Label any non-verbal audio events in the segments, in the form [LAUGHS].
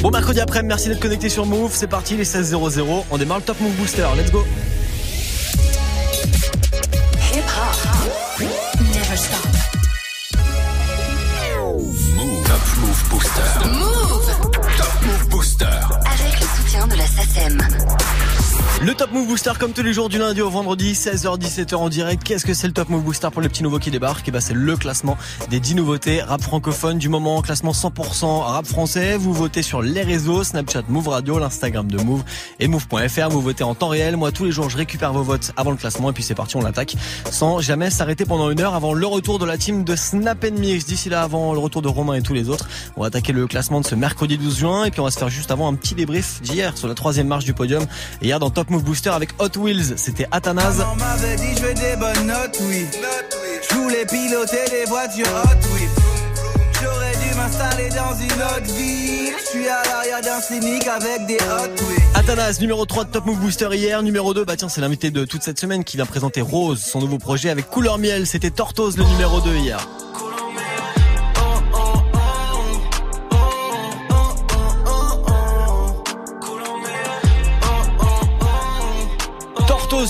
Bon mercredi après, merci d'être connecté sur Move. C'est parti, les 16.00. On démarre le Top Move Booster. Let's go. Move Booster comme tous les jours du lundi au vendredi 16h-17h en direct. Qu'est-ce que c'est le Top Move Booster pour les petits nouveaux qui débarquent Et eh ben, c'est le classement des 10 nouveautés rap francophone du moment, classement 100% rap français. Vous votez sur les réseaux Snapchat Move Radio, l'Instagram de Move et Move.fr. Vous votez en temps réel. Moi tous les jours je récupère vos votes avant le classement et puis c'est parti on l'attaque sans jamais s'arrêter pendant une heure avant le retour de la team de Snap Mix. D'ici là avant le retour de Romain et tous les autres, on va attaquer le classement de ce mercredi 12 juin et puis on va se faire juste avant un petit débrief d'hier sur la troisième marche du podium. Hier dans Top Move Booster avec Hot Wheels, c'était Athanase. On m'avait dit je veux des bonnes notes, oui. Je voulais piloter des voitures Hot Wheels. J'aurais dû m'installer dans une autre ville. Je suis à l'arrière d'un cynique avec des Hot Wheels. Athanase, numéro 3 de Top Move Booster hier. Numéro 2, bah tiens, c'est l'invité de toute cette semaine qui vient présenter Rose, son nouveau projet avec Couleur Miel. C'était Tortoise le numéro 2 hier.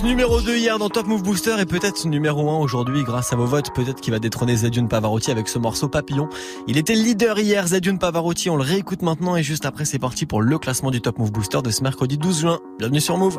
Numéro 2 hier dans Top Move Booster et peut-être numéro 1 aujourd'hui grâce à vos votes. Peut-être qu'il va détrôner Zedune Pavarotti avec ce morceau Papillon. Il était leader hier, Zedune Pavarotti. On le réécoute maintenant et juste après c'est parti pour le classement du Top Move Booster de ce mercredi 12 juin. Bienvenue sur Move.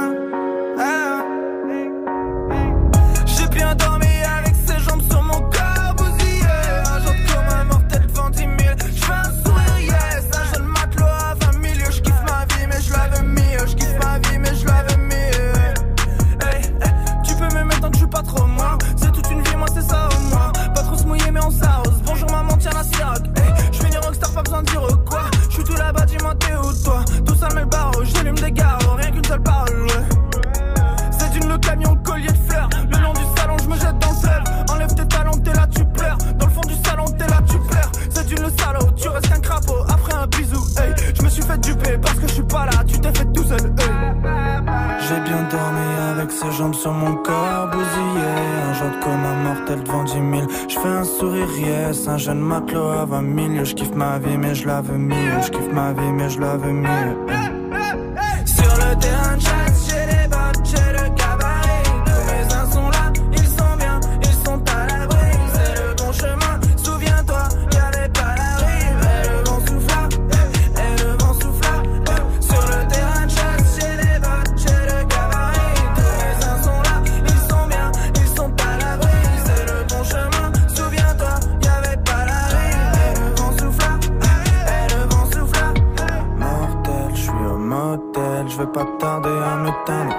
Yes. Un jeune matelot à 20 000. Je kiffe ma vie, mais je la veux mieux. Je kiffe ma vie, mais je la veux mieux.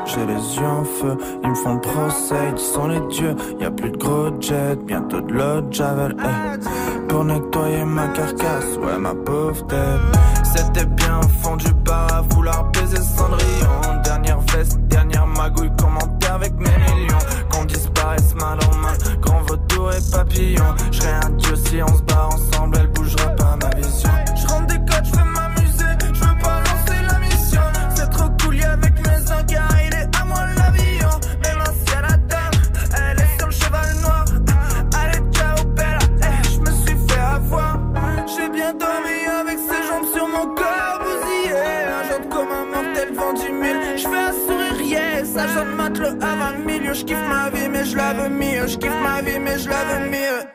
J'ai les yeux en feu, ils me font procès, ils sont les dieux. Y a plus de gros jet, bientôt de l'eau javel. Pour nettoyer ma carcasse, ouais ma pauvre tête. C'était bien fondu par à vouloir baiser Cendrillon. Dernière veste, dernière magouille, commenter avec mes millions. Qu'on disparaisse mal en main, grand vautour et papillon. J'serais un dieu si on se bat ensemble, à 20 milieu, je kiffe ma vie, mais je la veux mieux. Je kiffe ma vie, mais je la veux mieux.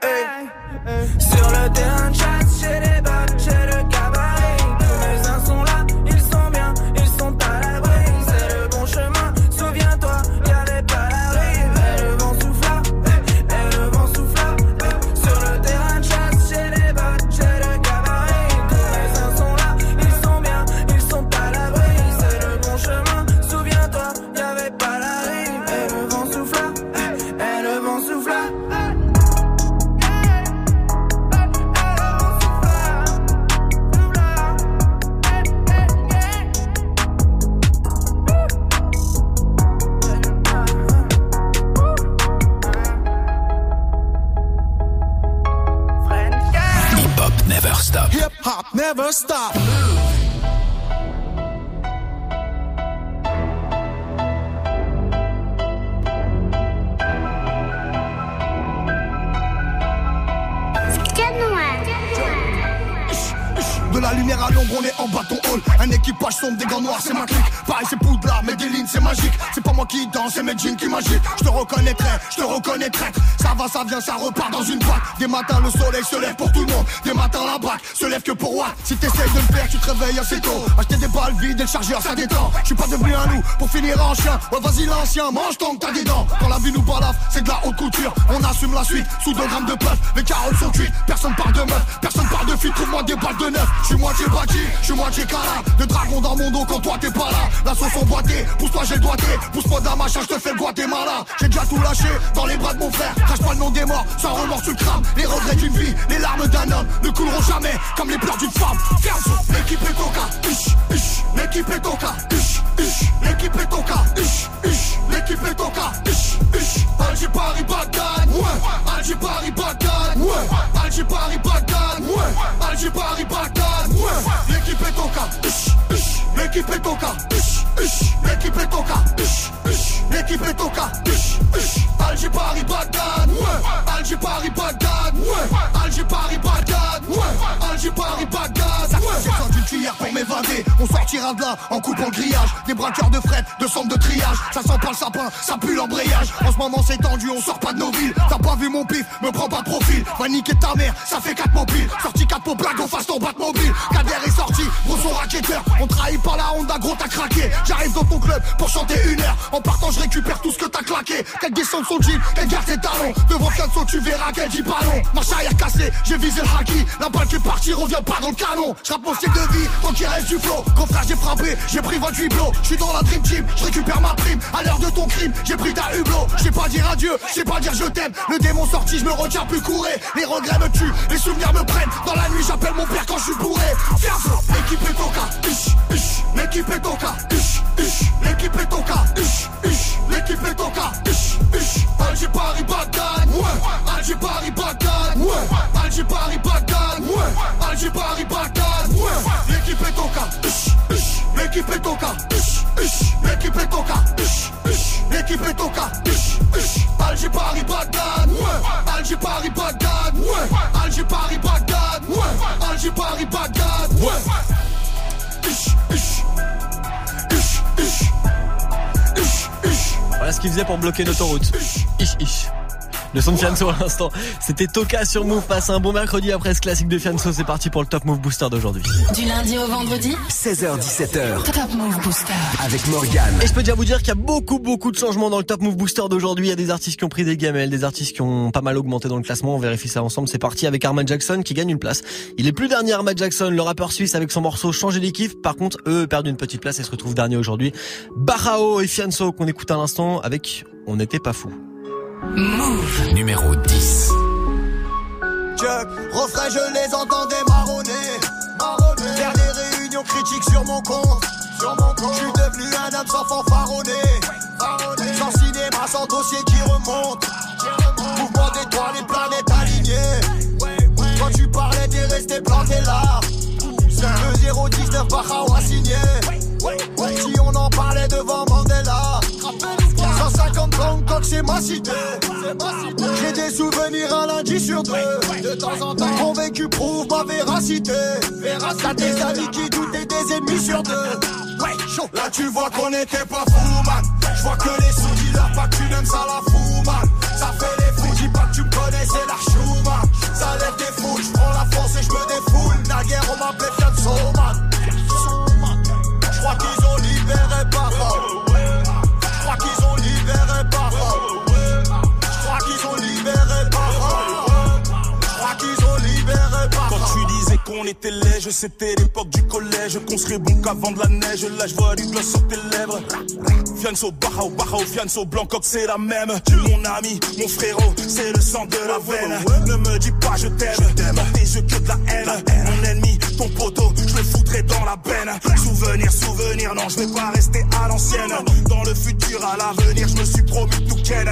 Lumière à l'ombre, on est en bâton hall. Un équipage sombre, des gants noirs, c'est ma clique. Pareil, c'est poudre mais des lignes, c'est magique. C'est pas moi qui danse, c'est mes jeans qui magique. Je te reconnaîtrai, je te reconnaîtrai. Ça va, ça vient, ça repart dans une boîte. Des matins, le soleil se lève pour tout le monde. Des matins, la bac se lève que pour moi. Si t'essayes de le faire, tu te réveilles assez tôt. Acheter des balles vides et le chargeur, ça détend. Je suis pas devenu un loup pour finir en chien. Ouais, vas-y, l'ancien, mange tant que t'as des dents. Quand la vie nous balafre, c'est de la haute couture. On assume la suite sous 2 grammes de puff. Les carottes sont cuites, personne parle de meuf, personne parle de fille. Trouve-moi des balles de neuf. Moitié bâti, je suis moitié cala. De dragon dans mon dos quand toi t'es pas là. La sauce emboîtée, pousse-toi, j'ai le doigté. Pousse-moi d'un machin, je te fais le Guatemala. J'ai déjà tout lâché dans les bras de mon frère. Crache pas le nom des morts, sans remords tu le crames. Les regrets d'une vie, les larmes d'un homme ne couleront jamais comme les pleurs d'une femme. L'équipe est coca, l'équipe est coca, l'équipe est coca, l'équipe est coca, Alger Paris Bagdad, ouais, Alger Paris Bagdad, ouais, Alger Paris Bagdad, ouais, Alger Paris Bagdad, ouais, l'équipe est coca, l'équipe est coca, l'équipe est coca, l'équipe est coca, Alger Paris Bagdad, ouais, Alger Paris Bagdad, ouais, Alger Paris Bagdad, ouais, Alger Paris Bagdad, pour m'évader, on sortira de là en coupant le grillage, des braqueurs de fret, de centre de triage, ça sent pas le sapin, ça pue l'embrayage, en ce moment c'est tendu, on sort pas de nos villes, t'as pas vu mon pif, me prends pas profil, va niquer ta mère, ça fait 4 mobiles, sorti 4 pour blague, on fasse ton bat mobile, Kader est sorti, gros son racketteur, on trahit par la Honda, gros t'as craqué, j'arrive dans ton club pour chanter une heure, en partant je récupère tout ce que t'as claqué, qu'elle descende son jean, qu'elle garde ses talons, devant Fianso tu verras qu'elle dit pas non, marche arrière cassée, j'ai visé le haki, la balle qui est partie revient pas dans le canon, je mon style de vie, tant qu'il reste du flow, quand frère j'ai frappé, j'ai pris 28 blots, je suis dans la dream team, je récupère ma prime, à l'heure de ton crime, j'ai pris ta hublot, je sais pas dire adieu, je sais pas dire je t'aime, le démon sorti, je me retiens plus courir, les regrets me tuent, les souvenirs me prennent, dans la nuit j'appelle mon père quand je suis bourré, Fianso, l'équipe est coca, l'équipe est coca, l'équipe est coca, l'équipe est coca, Alger Paris Bagdad, ouais, Alger Paris Bagdad, ouais, Alger Paris Bagdad, ouais, Alger Paris Bagdad, ouais, l'équipe est coca, l'équipe est coca, l'équipe est coca, l'équipe est coca, Alger Paris Bagdad, ouais, Alger Paris Bagdad, ouais, Alger Paris Bagdad, ouais, Alger Paris Bagdad, ouais. Voilà ce qu'il faisait pour bloquer l'autoroute. Ich, ich. Le son de Fianso à l'instant. C'était Toka sur Move. Passe un bon mercredi après ce classique de Fianso. C'est parti pour le Top Move Booster d'aujourd'hui. Du lundi au vendredi 16h17h. Top Move Booster. Avec Morgane. Et je peux déjà vous dire qu'il y a beaucoup, beaucoup de changements dans le Top Move Booster d'aujourd'hui. Il y a des artistes qui ont pris des gamelles, des artistes qui ont pas mal augmenté dans le classement. On vérifie ça ensemble. C'est parti avec Armand Jackson qui gagne une place. Il est plus dernier Armand Jackson, le rappeur suisse avec son morceau Changer d'équipe. Par contre, eux perdent une petite place et se retrouvent dernier aujourd'hui. Barao et Fianso qu'on écoute à l'instant avec On n'était pas fou. Move. Numéro 10. Chuck, refrain, je les entendais marronner. marronner. Faire des réunions critiques sur mon compte. Sur mon compte. Je suis devenu un homme sans fanfaronner. Sans cinéma, sans dossier qui remonte. Mouvement d'étoiles, les planètes alignées. Quand tu parlais, t'es resté planté là. Le 019 Bahao a signé. C'est ma cité. J'ai des souvenirs un lundi sur deux. De temps en temps, convaincu prouve ma véracité. T'as des amis qui doutent et des ennemis sur deux. Là, tu vois qu'on était pas fou, man. Je vois que les sous dealers, pas que tu n'aimes ça la fou, man. Ça fait les fous, dis pas que tu me connais, c'est la chou, man. Ça lève des foules, je prends la force et je me défoule. Naguère, on m'appelait Fianso, man. Qu'on était c'était l'époque du collège. Qu'on serait bon qu'avant de la neige. Là, je vois du gloss sur tes lèvres. Fianso, Bahao, Bahao, Fianso, Blancoc, c'est la même. Tu mon ami, mon frérot, c'est le sang de la veine. Ne me dis pas je t'aime, tes yeux que de la haine. Mon ennemi, ton poteau, je le foutrai dans la benne. Souvenir, souvenir, non, je vais pas rester à l'ancienne. Dans le futur, à l'avenir, je me suis promis tout ken.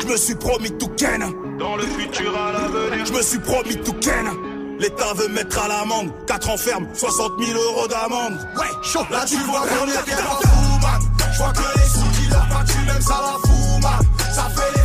Je me suis promis tout ken. Dans le futur, à l'avenir, je me suis promis tout ken. L'État veut mettre à l'amende. 4 ans ferme, 60 000 euros d'amende. Ouais, chaud. Là, tu vois qu'on est bien pas fou, man. Je vois que les sous qui leur pas tu même ça la fout, man. Ça fait les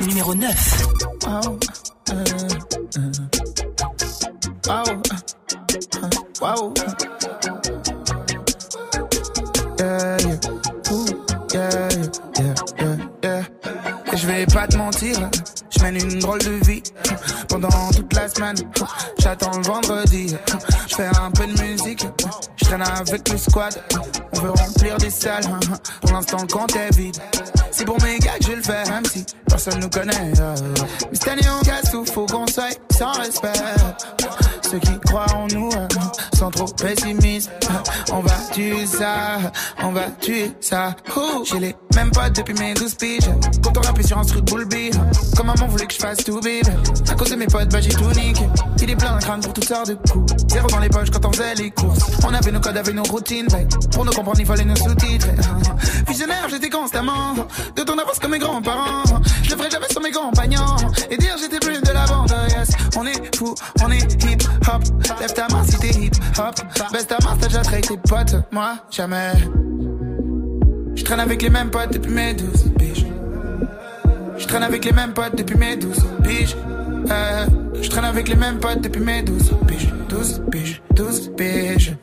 Numéro 9. Wow. Uh, uh. Wow. Je vais pas te mentir, je mène une drôle de vie pendant toute la semaine. J'attends le vendredi, je fais un peu de musique, traîne avec le squad. On veut remplir des salles, pour l'instant le compte est vide. C'est pour mes gars que je le fais, même si personne nous connaît. euh. Mais cette on casse tout, faut qu'on soit sans respect. Ceux qui croient en nous euh, sont trop pessimistes. On va tuer ça, on va tuer ça. Mêmes potes depuis mes 12 piges. Quand on rappelle sur un truc beat. Comme maman voulait que je fasse tout bébé. À cause de mes potes, bah j'ai tout niqué. Il est plein d'un crâne pour toutes sortes de coups. Zéro dans les poches quand on faisait les courses. On avait nos codes, avait nos routines. Pour nous comprendre, il fallait nos sous-titres. Visionnaire, [LAUGHS] j'étais constamment de ton avance comme mes grands-parents. Je le ferai jamais sur mes compagnons. Et dire j'étais plus de la bande. Yes, on est fou, on est hip hop. Lève ta main si t'es hip hop. Baisse ta main, t'as déjà trahi tes potes. Moi, jamais. Je traîne avec les mêmes potes depuis mes 12 piges. Je traîne avec les mêmes potes depuis mes 12 piges. Euh, je traîne avec les mêmes potes depuis mes 12 piges. 12 piges, 12 piges.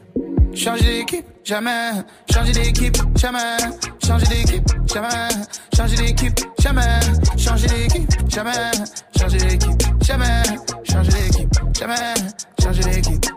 Changer d'équipe, jamais. Changer d'équipe, jamais. Changer d'équipe, jamais. Changer d'équipe, jamais. Changer d'équipe, jamais. Changer d'équipe, jamais. Changer d'équipe, jamais. Changer d'équipe.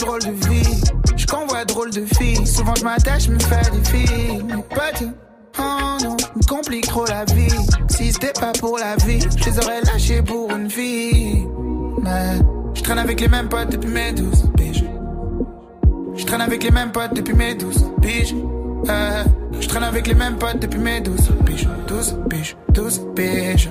Drôle de vie. Je convois drôle de filles. Souvent je m'attache, me fais des filles. Mes potes, oh non, me complique trop la vie. Si c'était pas pour la vie, je les aurais lâchés pour une fille. Mais je traîne avec les mêmes potes depuis mes 12 piges. Je traîne avec les mêmes potes depuis mes 12 piges. Euh, je traîne avec les mêmes potes depuis mes 12 piges. 12 piges, 12 piges.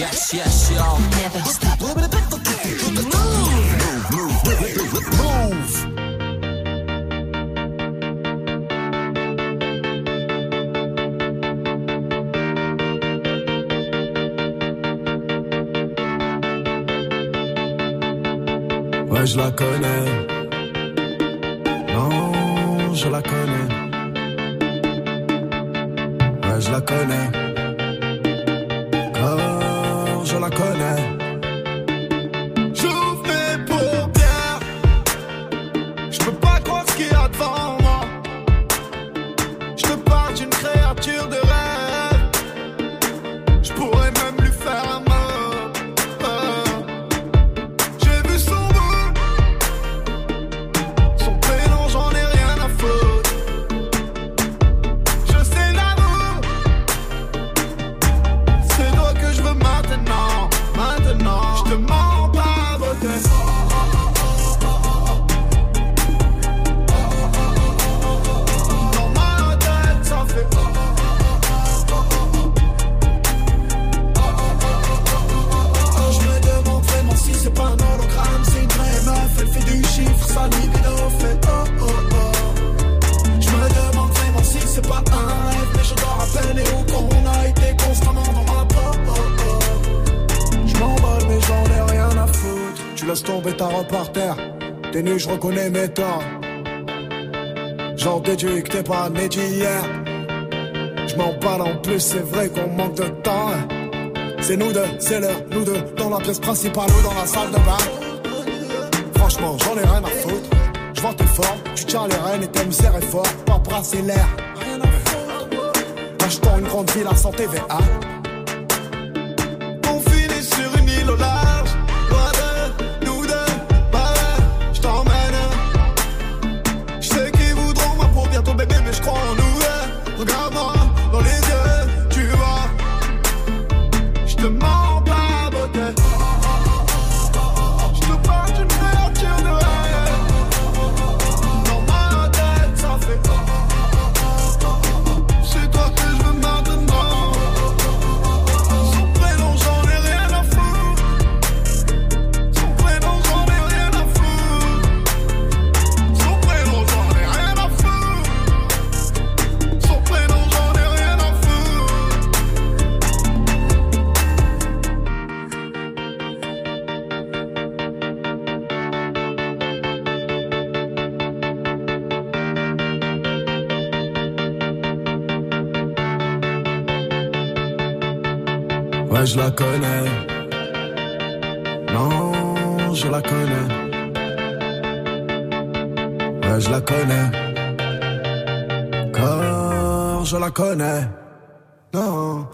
Yes, yes, y'all. never stop. Move. move, move, move, move. Ouais, je la connais. Non, je la connais. Ouais, je la connais. Je la connais. Je m'en parle en plus, c'est vrai qu'on manque de temps. C'est nous deux, c'est l'heure, nous deux, dans la pièce principale ou dans la salle de bain. Franchement, j'en ai rien à foutre. Je vois tes formes, tu tiens les rênes et misères est fort. Pas brasser l'air. Achetons une grande ville à santé TVA. La connais. Non.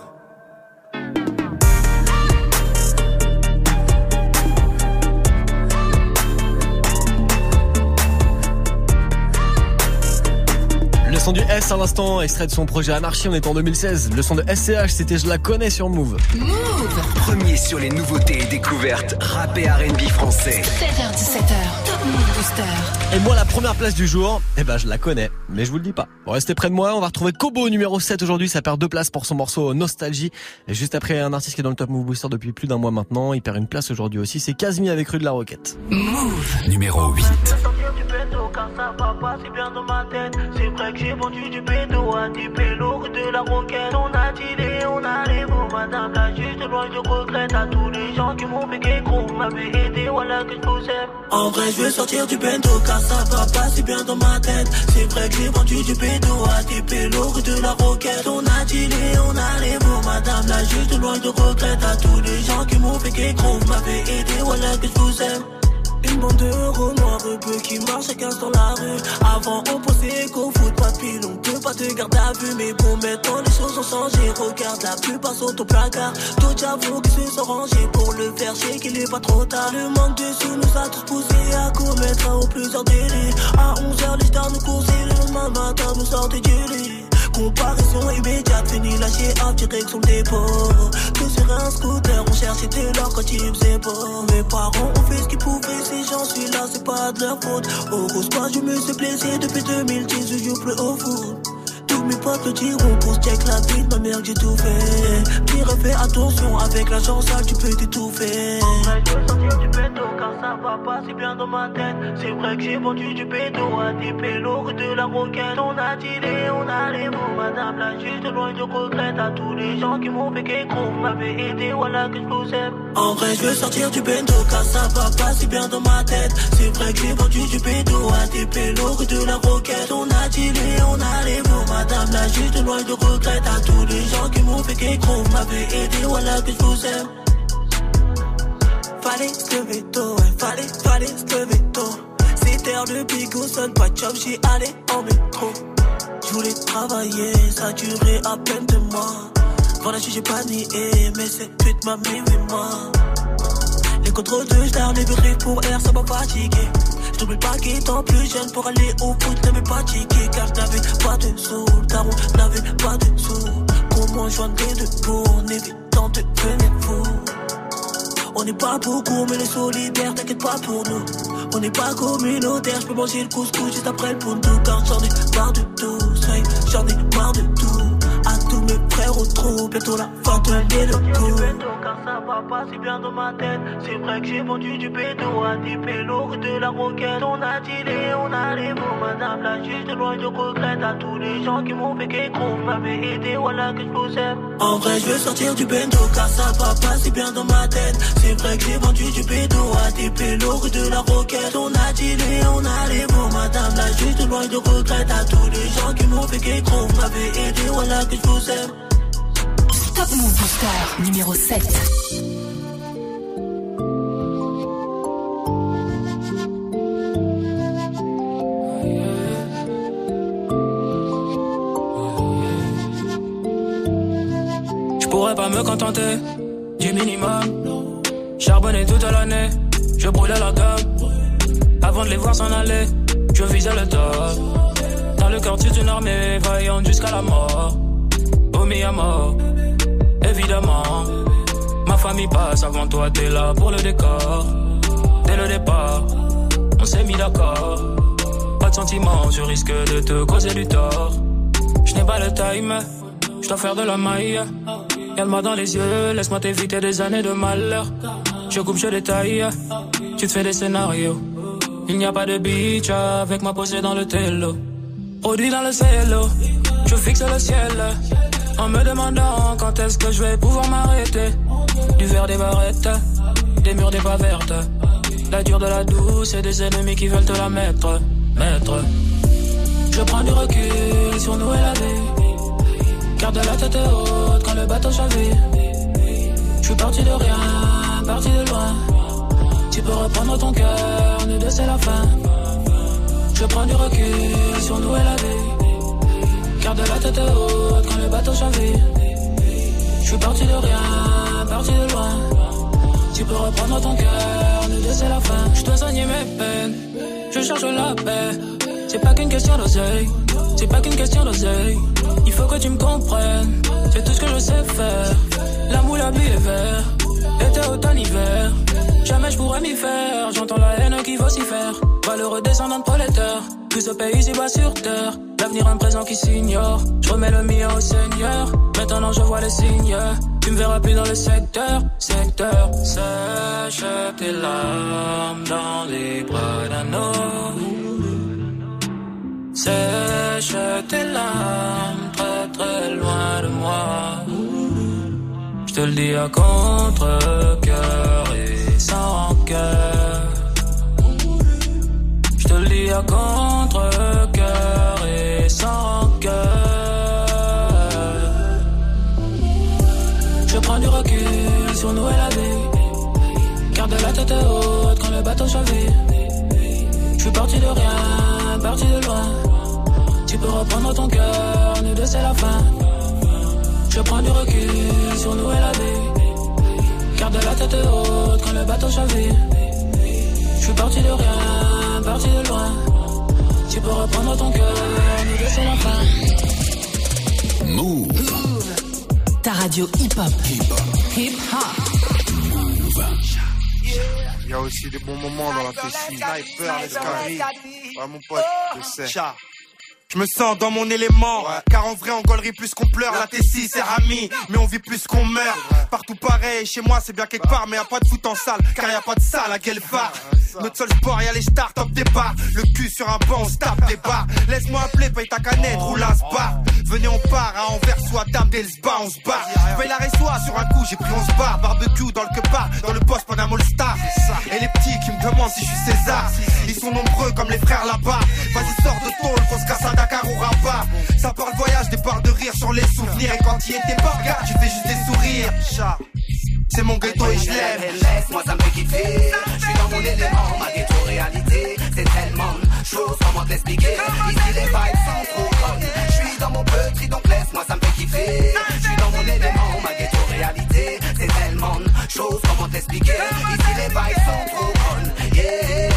Le son du S à l'instant, extrait de son projet Anarchy, on est en 2016. Le son de SCH, c'était Je la connais sur Move. Premier sur les nouveautés et découvertes rap et R&B français. 16h17h, Top Move Booster. Et moi, la première place du jour, eh ben, je la connais, mais je vous le dis pas. Bon, restez près de moi, on va retrouver Kobo numéro 7 aujourd'hui, ça perd deux places pour son morceau Nostalgie. Et juste après, un artiste qui est dans le Top Move Booster depuis plus d'un mois maintenant, il perd une place aujourd'hui aussi, c'est Casmi avec Rue de la Roquette. Move. Numéro 8. Du car ça va pas si bien dans ma tête. C'est vrai que j'ai vendu du pédo à pélos rue de la roquette. On a dealé, on a les Madame la juste loin je regrette À tous les gens qui m'ont fait Vous m'avez aidé, voilà que je vous aime En vrai je veux sortir du pédo car ça va pas si bien dans ma tête. C'est vrai que j'ai vendu du pédo à des pélos rue de la roquette. On a dealé, on a les Madame la juste loin de regrette À tous les gens qui m'ont fait Vous m'avez aidé, voilà que je vous aime une bande de noirs peu qui marchent chacun dans la rue. Avant, on pensait qu'au foot, pas pile, on peut pas te garder à vue. Mais bon, maintenant les choses ont changé. Regarde, la plupart sont au placard. D'autres j'avoue qui se sont rangés pour le faire, sais qu'il est pas trop tard. Le manque de sous nous a tous poussés à commettre un ou plusieurs délits. À 11h, les stars nous coursaient, le matin, nous sortaient du lit. Comparaison immédiate, fini lâché en direction dépôt. Que sur un scooter, on cherchait de l'or quand il faisait beau. Mes parents ont fait ce qu'ils pouvaient, si j'en suis là, c'est pas de leur faute. Au squad, je me suis blessé depuis 2010, je joue plus au foot. Mes potes le diront pour check la vie de ma mère j'ai tout fait. Pire fais attention, avec l'argent sale tu peux t'étouffer. je veux sortir du pédo car ça va pas si bien dans ma tête. C'est vrai que j'ai vendu du pédo à des pélos de la roquette. On a dealé, on a les mots, madame la juste loin de regrette. À tous les gens qui m'ont fait qu'écro, vous m'avez aidé, voilà que je vous aime. En vrai, je veux sortir du pédo car ça va pas si bien dans ma tête. C'est vrai que j'ai vendu du pédo à des pélos de la roquette. On a dealé, on a les mots, madame la juste loin de regrette. À tous les gens qui m'ont fait qu'écro, vous m'avez aidé, voilà que je vous aime. Fallait se lever tôt, fallait, fallait se lever tôt. C'était heure de bigot, seul pas de job, j'y allais en métro. Je voulais travailler, ça durait à peine deux mois. Voilà, j'ai pas nié, mais cette pute m'a mis oui, moi. Les contrôles de j'l'ai les virés pour air, ça m'a fatigué. J'oublie pas qu'étant plus jeune pour aller au foot, n'avais pas ticket car j'n'avais pas de sous. Daron n'avait pas de sous. Comment joindre les deux pour en évitant de devenir fou? On n'est pas beaucoup, mais les solidaires, t'inquiète pas pour nous. On n'est pas communautaire, je peux manger le couscous juste après le poundou. Car j'en ai marre de tout, j'en ai marre de tout. À tout mes frères au trou, bientôt la fin de l'année va pas si bien dans ma tête. C'est vrai que j'ai vendu du bédo à des pélos de la roquette. On a dealé, on a les mots, madame la juge de loin de regrette à tous les gens qui m'ont fait qu'écrou. M'avait aidé, voilà que je vous aime. En vrai, je veux sortir du bendo car ça va pas si bien dans ma tête. C'est vrai que j'ai vendu du bédo à des pélos de la roquette. On a dealé, on a les mots, madame la juge de loin de regrette à tous les gens qui m'ont fait qu'écrou. M'avait aidé, voilà que je vous aime. Top Move Booster numéro 7. Je pourrais pas me contenter du minimum. Charbonner toute l'année, je brûlais la gomme. Avant de les voir s'en aller, je visais le top. Dans le quartier d'une armée, vaillant jusqu'à la mort. Mi à mort, évidemment. Ma famille passe avant toi, t'es là pour le décor. Dès le départ, on s'est mis d'accord. Pas de sentiments, je risque de te causer du tort. Je n'ai pas le time, je dois faire de la maille. Regarde-moi dans les yeux, laisse-moi t'éviter des années de malheur. Je coupe, je détaille, tu te fais des scénarios. Il n'y a pas de beach avec moi posé dans le télo. Produit dans le cielo, je fixe le ciel. En me demandant quand est-ce que je vais pouvoir m'arrêter. Du verre des barrettes, des murs des pas vertes. La dure de la douce et des ennemis qui veulent te la mettre. Mettre. Je prends du recul sur nous et la vie. Garde la tête haute quand le bateau chavire. Je suis parti de rien, parti de loin. Tu peux reprendre ton cœur, nous deux c'est la fin. Je prends du recul sur nous et la vie. Garde la tête haute quand le bateau chavire. Je suis parti de rien, parti de loin. Tu peux reprendre ton cœur, nous deux c'est la fin. Je dois soigner mes peines, je cherche la paix. C'est pas qu'une question d'oseille, c'est pas qu'une question d'oseille. Il faut que tu me comprennes, c'est tout ce que je sais faire. L'amour, la vie est vert, été, automne, hiver. Jamais je pourrais m'y faire, j'entends la haine qui faire. Valeureux descendant de prolétaire, tout ce pays ici bas sur terre. L'avenir un présent qui s'ignore, je remets le mien au Seigneur. Maintenant je vois les signes, tu me verras plus dans le secteur, secteur. Sèche tes larmes dans les bras d'un homme. Sèche tes larmes très très loin de moi. Je te le dis à contre-cœur et sans cœur. Je te le à contre-cœur et sans cœur. Je prends du recul sur nous et la vie. Garde la tête haute quand le bateau chavire. Je suis parti de rien, parti de loin. Tu peux reprendre ton cœur, nous deux c'est la fin. Je prends du recul sur nous et la vie. Garde la tête haute quand le bateau chavire. Je suis parti de rien, parti de loin. Tu peux reprendre ton cœur, nous deux c'est la fin. Move. Ta radio hip-hop. Hip-hop. Il y a aussi des bons moments dans la Tessie. Sniper, l'escalier. Ouais, mon pote, je sais. Je me sens dans mon élément, car en vrai on gaulerie plus qu'on pleure, la Tessie c'est ami, mais on vit plus qu'on meurt. Partout pareil, chez moi c'est bien quelque part, mais y a pas de foot en salle, car y a pas de salle à Guelphard. Notre seul sport, y a les stars, top départ. Le cul sur un banc, on se tape des. Laisse-moi appeler, paye ta canette, roule un spa. Venez, on part à Anvers, soit dès le spa, on se barre. Paye la reçoit sur un coup, j'ai pris on se barre. Barbecue dans le kebab, dans le poste pendant All Star. Et les petits qui me demandent si je suis César. Ils sont nombreux comme les frères là-bas. Vas-y, sors de tôle, qu'on se casse à Dakar ou Rabat. Ça parle voyage, des barres de rire sur les souvenirs. Et quand y était pas, regarde, tu fais juste des sourires. C'est mon ghetto et je l'aime. Laisse-moi, ça me fait kiffer. Je suis dans mon élément, ma ghetto réalité. C'est tellement de choses, comment te l'expliquer. Ici, les vibes sont trop bonnes. Je suis dans mon petit, donc laisse-moi, ça me fait kiffer. Je suis dans mon élément, ma ghetto réalité. C'est tellement de choses, comment te l'expliquer. Ici, les vibes sont trop bonnes. Yeah.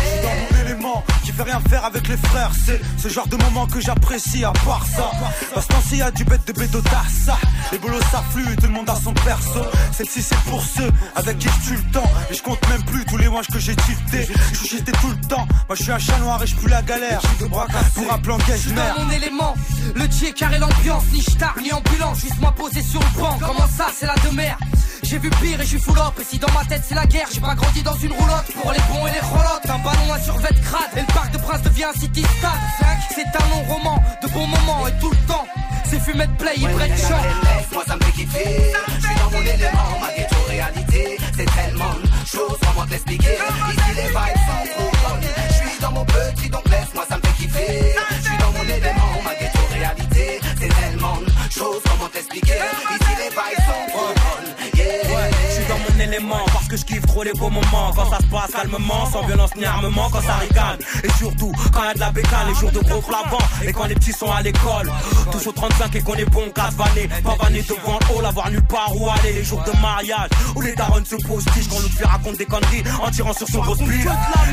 Fait rien faire avec les frères, c'est ce genre de moment que j'apprécie à part ça. Parce que y a du bête de bédo ça. Les bolos s'affluent, tout le monde a son perso. Celle-ci c'est pour ceux avec qui je tue le temps. Et je compte même plus tous les mois que j'ai tilté. J'étais tout le temps. Moi je suis un chat noir et je plus la galère. Pour un plan Je dans mon élément. Le car carré l'ambiance. Ni star ni ambulance. Juste moi posé sur le banc. Comment ça, c'est la demeure? J'ai vu pire et je suis full up Et si dans ma tête c'est la guerre J'ai pas grandi dans une roulotte Pour les bons et les rolottes Un ballon à survêt crade Et le parc de Prince devient un city stade C'est un long roman De bons moments et tout le temps C'est fumé de play, il prête chant Moi ça me fait kiffer. Je suis dans mon élément Ma ghetto réalité C'est tellement chose Comment te l'expliquer. Ici les vibes sont trop bonnes Je suis dans mon petit donc laisse-moi ça me fait kiffer. Je suis dans mon élément Ma ghetto réalité C'est tellement chose Comment t'expliquer Ici les vibes sont trop parce que je kiffe trop les beaux moments. Quand ça se passe calmement sans violence ni armement quand ça ricane et surtout quand y a de la bécane les jours de gros flavants et quand les petits sont à l'école tous au 35 et qu'on est bon casse vanné pas vanné devant haut l'avoir nulle part où aller. Les jours de mariage où les darons se postigent quand l'autre fait raconte des conneries en tirant sur son gros split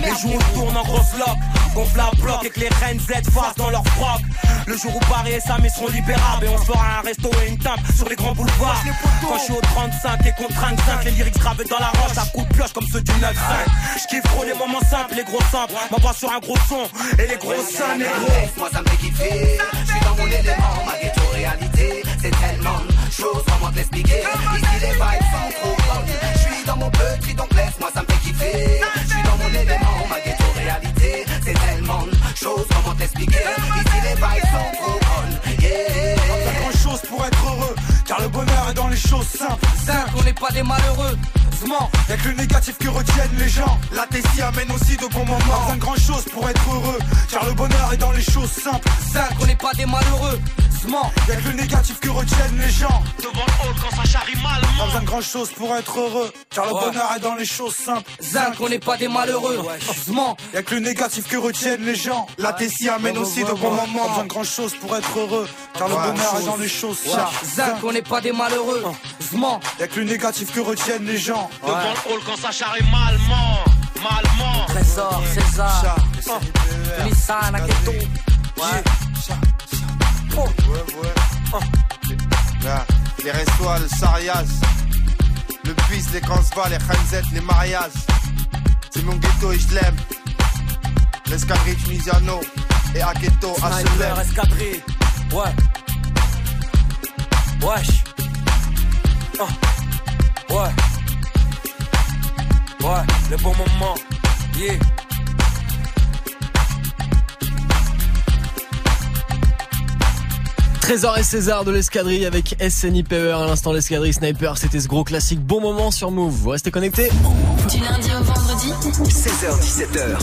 les jours où tourne en grosse lock gonfle la bloc et que les reines Z face dans leur froc. Le jour où Paris et Sam seront libérables et on fera un resto et une table sur les grands boulevards. Quand je suis au 35 et qu'on 35 les lyrics gravé dans la roche à coups de pioche comme ceux du 9-5. J'kiffe trop les moments simples, les gros simples. M'envoie sur un gros son et les gros seins. Moi ça me fait kiffer. J'suis dans mon élément, ma ghetto réalité. C'est tellement chose, comment te l'expliquer. Ici les vibes sont trop bonnes. J'suis dans mon petit donc laisse-moi ça me fait kiffer. J'suis dans mon élément, ma ghetto réalité. C'est tellement chose, comment t'expliquer. Ici les vibes sont trop bonnes. Yeah. Pas grand chose pour être heureux. Car le bonheur est dans les choses simples. Simple, on n'est pas des malheureux. Y'a que le négatif que retiennent les gens. La tessie amène aussi de bons moments. Pas besoin de grand chose pour être heureux. Car le bonheur est dans les choses simples. Simple, on n'est pas des malheureux. Y'a que le négatif que retiennent les gens. Devant le hall quand ça charrie mal. Pas besoin de grand chose pour être heureux. Car le bonheur est dans les choses simples. Zinc, on n'est pas des malheureux. Y'a que le négatif que retiennent les gens. La tessie amène aussi de bons moments. Pas besoin de grand chose pour être heureux. Car le bonheur est dans les choses simples. Zinc, on n'est pas des malheureux. Y'a que le négatif que retiennent les gens. Devant le hall quand ça charrie malement. Malement. Trésor, César. Nissan, Aketo. Ouais. Ouais, ouais. les restos, le Sarias, le Bis, les Kansva, les Khanzet, les Marias. C'est mon ghetto et je l'aime. L'escadrille tunisiano et Aketo, Sniper, escadrille, ouais. Wesh. Uh. Ouais. Ouais, le bon moment. Yeah. 13h et César de l'escadrille avec SNI Power. À l'instant, l'escadrille Sniper, c'était ce gros classique. Bon moment sur Move. Vous restez connectés. Du lundi au vendredi. 16h17h.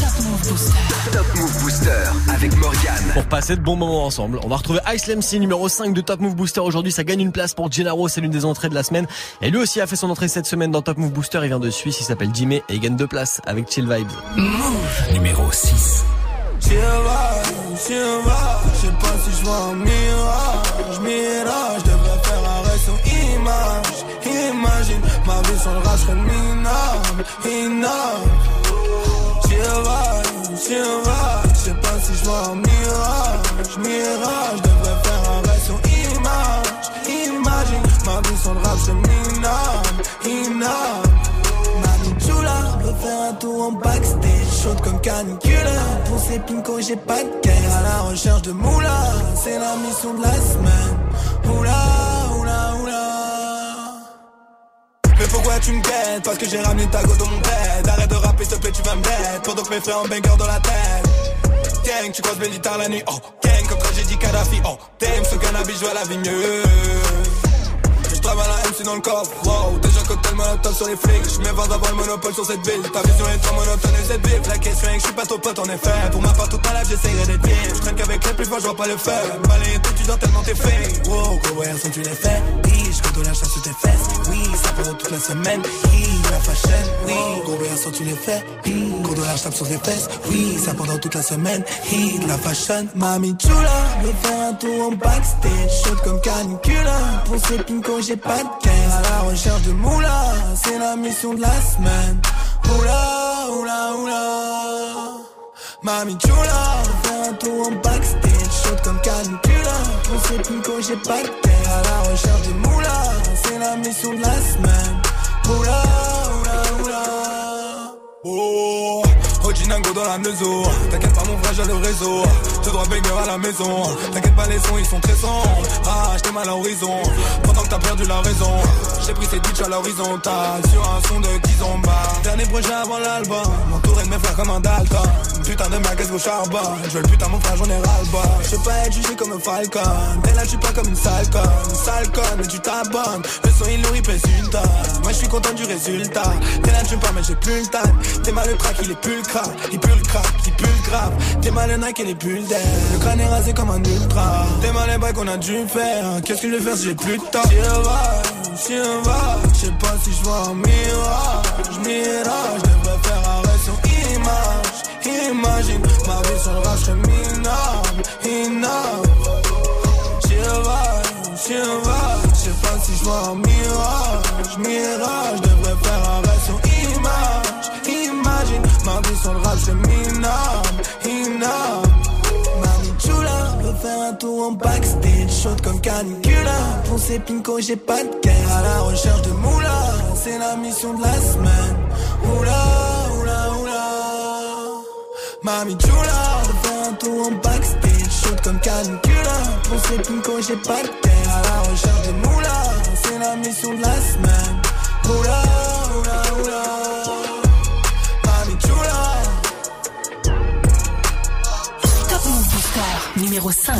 Top Move Booster. avec Morgan. Pour passer de bons moments ensemble. On va retrouver Ice C numéro 5 de Top Move Booster aujourd'hui. Ça gagne une place pour Gennaro. C'est l'une des entrées de la semaine. Et lui aussi a fait son entrée cette semaine dans Top Move Booster. Il vient de Suisse. Il s'appelle Jimmy et il gagne deux places avec Chill Vibes. Move. Numéro 6. Chill Vibes, chill vibes. Je sais pas si je vois un mirage, mirage. Devrais faire arrêt sur image. Imagine ma vie sans le rage serait minable, inable. Chill vibes, chill vibes. Je sais pas si je vois un mirage, mirage. Devrais faire arrêt sur image. Imagine ma vie sans le rage serait minable, inable. Chula, peut faire un tour en backstage, chaude comme canicule. Pour ces pincos, j'ai pas de caisse. À la recherche de moula, c'est la mission de la semaine. Pourquoi tu me guettes Parce que j'ai ramené ta go dans mon bed. Arrête de rapper, s'il te plaît, tu vas me mettre. Pendant que mes frères en banger dans la tête. Gang, tu croises mes la nuit. Oh, gang, comme quand j'ai dit Kadhafi. Oh, t'aimes ce cannabis, je vois la vie mieux travaille la MC dans le coffre. Wow, déjà cocktail monotone sur les flics. Je mets 20 avant le monopole sur cette ville. Ta vision est trop monotone et cette. La question est que je suis pas ton pote en effet. Pour ma part, toute ma life, j'essayerai d'être bien. Je qu'avec les plus forts, je vois pas le feu. Balayer tout, tu dors tellement t'es fait. Wow, gros ouais, sont tu les fais. Oui, je de la chasse sur tes fesses. Oui, ça pendant toute la semaine. Oui, la fashion. Oui, gros ouais, sont tu les fais. Gros de la chasse sur tes fesses. Oui, ça pendant toute la semaine. Oui, la fashion. Mami chula, veux faire un tour en backstage. Chaude comme canicule. Pour ces pincos, j'ai j'ai pas de caisse. À la recherche de moula, c'est la mission de la semaine. Oula, oula, oula. Mami Chula, un tour en backstage, chaude comme canicula. On sait plus quand j'ai pas de caisse. À la recherche de moula, c'est la mission de la semaine. Oula, oula, oula. Oh. T'inquiète pas, mon frère, j'ai le réseau. Je dois banger à la maison. T'inquiète pas, les sons, ils sont très sombres. Ah, j't'ai mal à l'horizon. Pendant que t'as perdu la raison. J'ai pris ces bitches à l'horizontale. Sur un son de Kizomba. Dernier projet avant l'album. M'entourer de mes frères comme un Dalton. Putain de ma caisse au charbon. Je veux le putain, mon frère, j'en ai ras-le-bas. Je veux pas être jugé comme un falcon. T'es là, je suis pas comme une sale conne. Sale mais tu t'abonnes. Le son, il nourrit, pèse une. Moi, je suis content du résultat. T'es là, tu pas, mais j'ai plus le time. T'es mal le crack, il est plus le crack. Il pue le crack, il pue le grave. T'es mal le Nike et les bulles d'air. Le crâne est rasé comme un ultra. T'es mal les bails qu'on a dû faire. Qu'est-ce que je vais faire si j'ai plus de temps? Si va, si va. Je sais pas si je vois un mirage. Mirage, je devrais faire arrêt sur image. Imagine ma vie sur le rap, je minable, inable. Si va, si va. Je sais pas si je vois un mirage. Mirage, je devrais faire arrêt sur image. Imagine ma vie sur le rap, je minable, inable. Chula, veut faire un tour en backstage, chaude comme canicula. Ces pinko, j'ai pas de à la recherche de moula. C'est la mission de la semaine. Oula. Mami Chula, un tour en backstage, chaude comme canicula. Pour ces pinko, j'ai pas de guerre à la recherche de moula. C'est la mission de la semaine. Oula, oula, oula. Mami Chula. Top Move Booster numéro 5.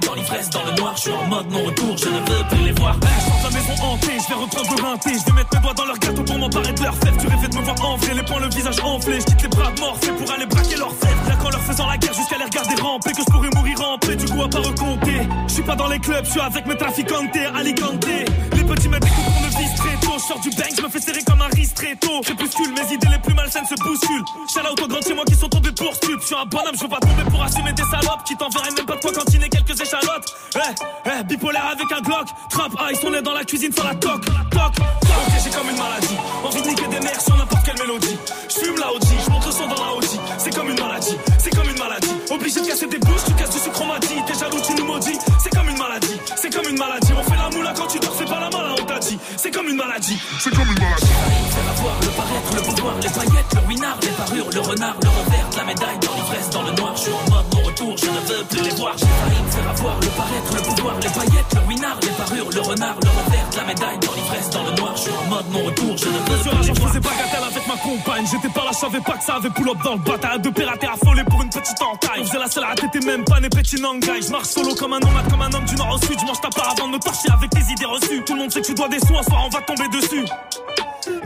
Dans l'ivresse, dans le noir. Je suis en mode mon retour, je ne veux plus les voir. Je sens la maison hantée, je vais reprendre le rinté, je vais mettre mes doigts dans leur gâteau pour m'emparer de leur fève. Tu rêvais de me voir en vrai, les poings, le visage enflé, je quitte les bras morphés pour aller braquer leur fève. Rien qu'en leur faisant la guerre jusqu'à les regarder ramper, que je pourrais mourir en paix, du coup à pas recompter. Je suis pas dans les clubs, je suis avec mes traficantes, Alicante. Les petits me découpent pour me vise très tôt. Je sors du bang, je me fais serrer comme un ristretto. Crépuscule, mes idées les plus malsaines se bousculent. Shout out aux grands chez moi qui sont tombés pour stup. Je suis un bonhomme, je veux pas tomber pour assumer des salopes qui t'enverraient même pas de quoi avec un Glock. Trap ice, on est dans la cuisine sans la toc. Toc, j'ai comme une maladie. Envie de niquer des mères sur n'importe quelle mélodie. Je fume la OG, je montre le son dans la OG. C'est comme une maladie, c'est comme une maladie. Obligé de casser des bouches, tu casses du sucre, on m'a dit. T'es jaloux, tu nous maudis. C'est comme une maladie, c'est comme une maladie. On fait la moula quand tu dors, fais pas la malin, on t'a dit. C'est comme une maladie, c'est comme une maladie. Faire avoir le paraître, le pouvoir, les paillettes, le ruinard, les parures, le renard, le revers la médaille dans l'ivresse, dans le noir. Je suis en mode mon retour, je ne veux plus les voir. J'ai failli me faire avoir le paraître, le pouvoir, les paillettes, le renard, le revers de la médaille dans l'ivresse, dans le noir. Je suis en mode mon retour, je ne veux Sur plus la voir. faisais bagatelle avec J'étais pas là, je savais pas que ça avait pull up dans le bataille. De pirater affolé pour une petite entaille. On faisait la à t'étais même pas né petit nangai. Je marche solo comme un nomade, comme un homme du nord au sud. Je mange ta part avant de me torcher avec tes idées reçues. Tout le monde sait que tu dois des sous, un on va tomber dessus.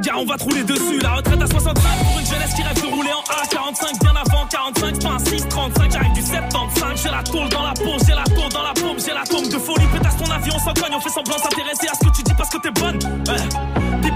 Gars, on va te rouler dessus. La retraite à 65 pour une jeunesse qui rêve de rouler en A45. Bien avant 45, c'est pas un 635. J'arrive du 75. J'ai la tôle dans la peau, j'ai la tôle dans la paume, j'ai la tombe de folie. Pétasse ton avion, on s'en cogne. On fait semblant s'intéresser à ce que tu dis parce que t'es bonne.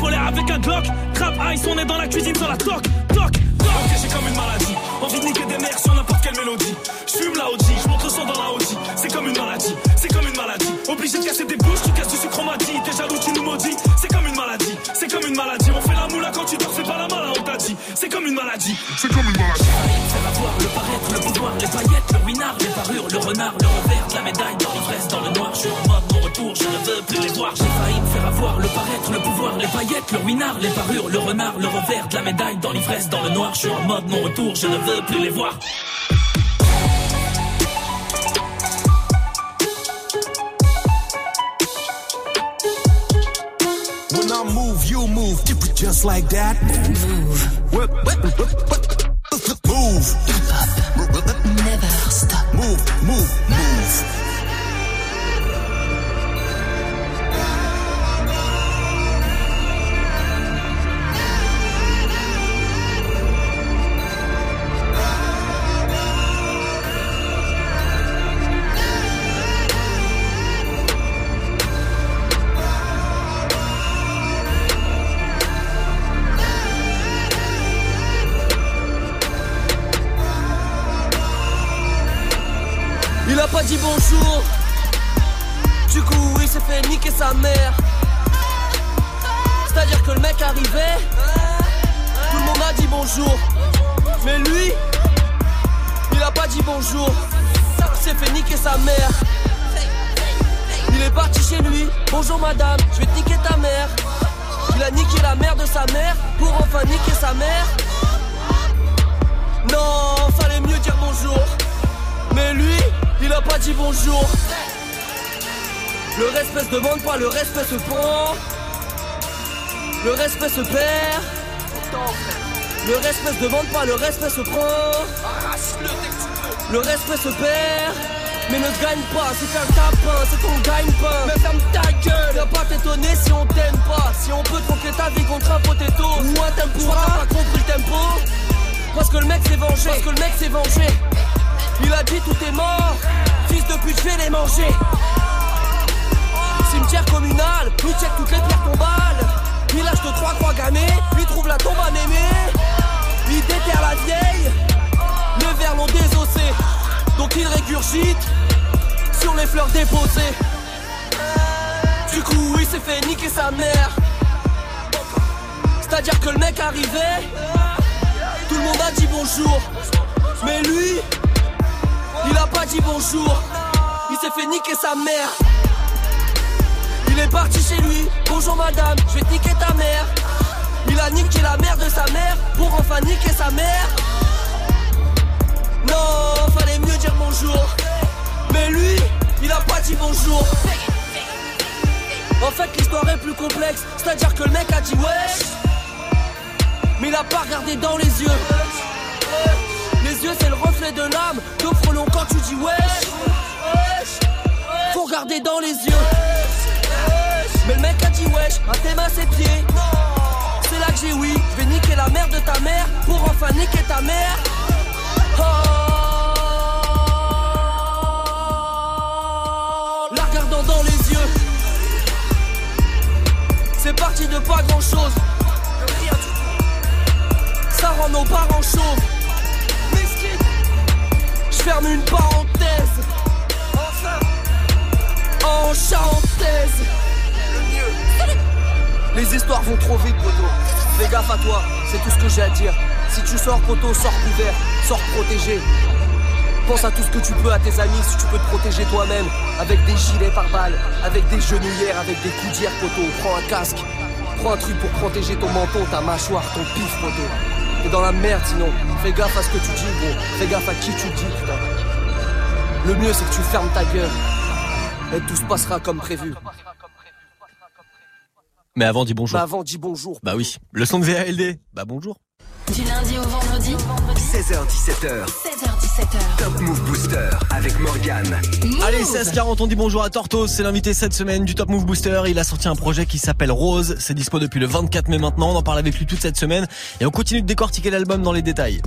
Avec un Glock. Trap ice, on est dans la cuisine sur la toc. Toc, toc. Ok, j'ai comme une maladie. Envie de niquer des mères sur n'importe quelle mélodie. Je fume la OG, je montre le son dans la OG. C'est comme une maladie, c'est comme une maladie. Obligé de casser des bouches, tu casses du sucre, on m'a dit. T'es jaloux, tu nous maudis. C'est comme une maladie, c'est comme une maladie. On fait la moula quand tu dors, fais pas la malin, on t'a dit. C'est comme une maladie, c'est comme une maladie. Faire avoir le paraître, le pouvoir, les paillettes, le ruinard, les parures, le renard, le revers la médaille dans l'ivresse, dans le noir. Je suis en mode mon retour, je ne veux plus les voir. J'ai failli me faire avoir le paraître, le pouvoir, les paillettes, le ruinard, les parures, le renard, le revers de la médaille dans l'ivresse, dans le noir. Je suis en mode mon retour, je ne veux plus les voir. When I move, you move, just like that. Move. Whip, whip, whip, whip. Move. Never stop. Move, move, move. Dit bonjour. Du coup, il s'est fait niquer sa mère. C'est-à-dire que le mec arrivait, tout le monde a dit bonjour. Mais lui, il a pas dit bonjour. Il s'est fait niquer sa mère. Il est parti chez lui. Bonjour madame, je vais te niquer ta mère. Il a niqué la mère de sa mère pour enfin niquer sa mère. Non, fallait mieux dire bonjour. Mais lui, il a pas dit bonjour. Le respect se demande pas, le respect se prend. Le respect se perd. Le respect se demande pas, le respect se prend. Le respect se perd. Mais ne gagne pas, c'est faire tapin, c'est ton gagne-pain. Mais ferme ta gueule, viens pas t'étonner si on t'aime pas. Si on peut tronquer ta vie contre un potato ou un tempura, t'as pas compris le tempo. Parce que le mec s'est vengé, parce que le mec s'est vengé. Il a dit tout est mort, fils de pute, je vais les manger. Cimetière communal, il check toutes les pierres tombales. Il lâche de trois croix gammées, il trouve la tombe à mémé. Il déterre la vieille, le verre l'ont désossé. Donc il régurgite sur les fleurs déposées. Du coup, il s'est fait niquer sa mère. C'est-à-dire que le mec arrivait, tout le monde a dit bonjour. Mais lui, il a pas dit bonjour. Il s'est fait niquer sa mère. Il est parti chez lui. Bonjour madame, je vais niquer ta mère. Il a niqué la mère de sa mère pour enfin niquer sa mère. Non, fallait mieux dire bonjour. Mais lui, il a pas dit bonjour. En fait, l'histoire est plus complexe. C'est-à-dire que le mec a dit wesh. Mais il a pas regardé dans les yeux. Les yeux, c'est le reflet de l'âme. De frelon quand tu dis wesh. Faut regarder dans les yeux. Mais le mec a dit wesh, à tes mains ses pieds. C'est là que j'ai oui. Je vais niquer la mère de ta mère pour enfin niquer ta mère. Oh. La regardant dans les yeux. C'est parti de pas grand chose. Ça rend nos parents chauds. Ferme une parenthèse. En chantaise. Les histoires vont trop vite, poteau. Fais gaffe à toi, c'est tout ce que j'ai à dire. Si tu sors, poteau, sors couvert, sors protégé. Pense à tout ce que tu peux à tes amis si tu peux te protéger toi-même. Avec des gilets par balles, avec des genouillères, avec des coudières, poteau. Prends un casque, prends un truc pour protéger ton menton, ta mâchoire, ton pif, poteau. T'es dans la merde sinon. Fais gaffe à ce que tu dis, gros. Fais gaffe à qui tu dis, putain. Le mieux, c'est que tu fermes ta gueule. Et tout se passera comme prévu. Mais avant, dis bonjour. Bah avant, dis bonjour. Bah oui. Le son de VALD. Bah bonjour. Du lundi au vendredi 16h17h. 16h17h. Top Move Booster avec Morgane. Allez, 16h40, on dit bonjour à Tortos. C'est l'invité cette semaine du Top Move Booster. Il a sorti un projet qui s'appelle Rose. C'est dispo depuis le 24 mai maintenant. On en parle avec lui toute cette semaine. Et on continue de décortiquer l'album dans les détails.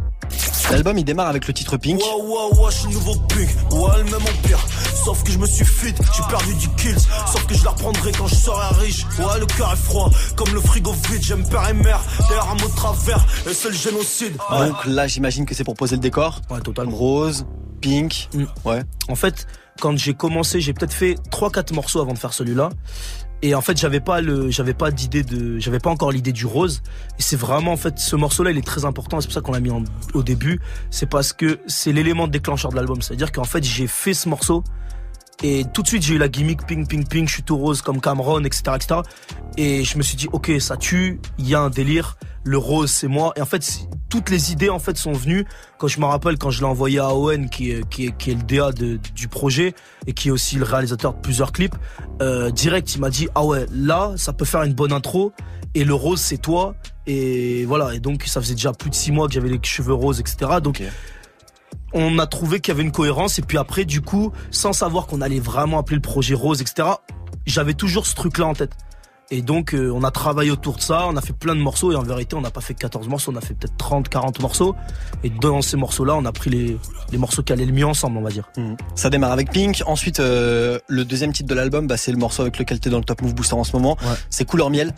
L'album, il démarre avec le titre Pink. Ouais, ouais, ouais, je suis nouveau Pink. Ouais, le même empire. Sauf que je me suis fit, j'ai perdu du kills. Sauf que je la reprendrai quand je serai riche. Ouais, le cœur est froid, comme le frigo vide. J'aime père et mère. D'ailleurs, un mot de travers, et c'est le génocide. Ouais. Donc là, j'imagine que c'est pour poser le décor. Ouais, totalement. Rose, Pink. Ouais. En fait, quand j'ai commencé, j'ai peut-être fait 3-4 morceaux avant de faire celui-là. Et en fait, j'avais pas le, j'avais pas d'idée de, j'avais pas encore l'idée du rose. Et c'est vraiment, en fait, ce morceau-là, il est très important. C'est pour ça qu'on l'a mis au début. C'est parce que c'est l'élément déclencheur de l'album. C'est-à-dire qu'en fait, j'ai fait ce morceau. Et tout de suite, j'ai eu la gimmick ping, ping, ping, je suis tout rose comme Cameron, etc., etc. Et je me suis dit, ok, ça tue, il y a un délire, le rose, c'est moi. Et en fait, toutes les idées, en fait, sont venues quand je me rappelle, quand je l'ai envoyé à Owen, qui est, qui est, qui est le DA de- du projet et qui est aussi le réalisateur de plusieurs clips, euh, direct, il m'a dit, ah ouais, là, ça peut faire une bonne intro. Et le rose, c'est toi. Et voilà. Et donc, ça faisait déjà plus de six mois que j'avais les cheveux roses, etc. Donc, on a trouvé qu'il y avait une cohérence et puis après du coup sans savoir qu'on allait vraiment appeler le projet rose etc j'avais toujours ce truc là en tête Et donc, euh, on a travaillé autour de ça, on a fait plein de morceaux, et en vérité, on n'a pas fait 14 morceaux, on a fait peut-être 30, 40 morceaux. Et dans ces morceaux-là, on a pris les, les morceaux qui allaient le mieux ensemble, on va dire. Mhm. Ça démarre avec Pink. Ensuite, euh, le deuxième titre de l'album, bah, c'est le morceau avec lequel t'es dans le Top Move Booster en ce moment. C'est Couleur Miel,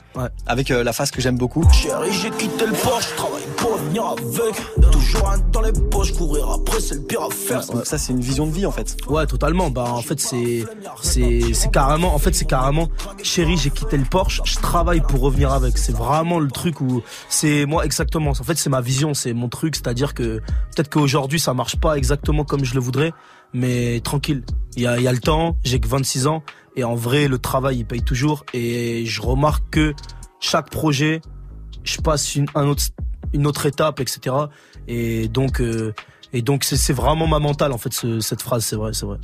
avec euh, la face que j'aime beaucoup. Chérie, j'ai quitté le Porsche, travaille pour venir avec. Toujours un dans les poches, courir après, c'est le pire à faire. Donc ça, c'est une vision de vie en fait. Ouais, totalement. Bah, en fait, c'est, c'est, c'est carrément, en fait, c'est carrément, chérie, j'ai quitté le Je travaille pour revenir avec. C'est vraiment le truc où, c'est moi exactement. En fait, c'est ma vision, c'est mon truc. C'est-à-dire que peut-être qu'aujourd'hui, ça marche pas exactement comme je le voudrais, mais tranquille. Il y a, le temps. J'ai que 26 ans et en vrai, le travail, il paye toujours. Et je remarque que chaque projet, je passe une, un autre, une autre étape, etc. Et donc, euh, et donc, c'est vraiment ma mentale en fait, ce- cette phrase. C'est vrai, c'est vrai.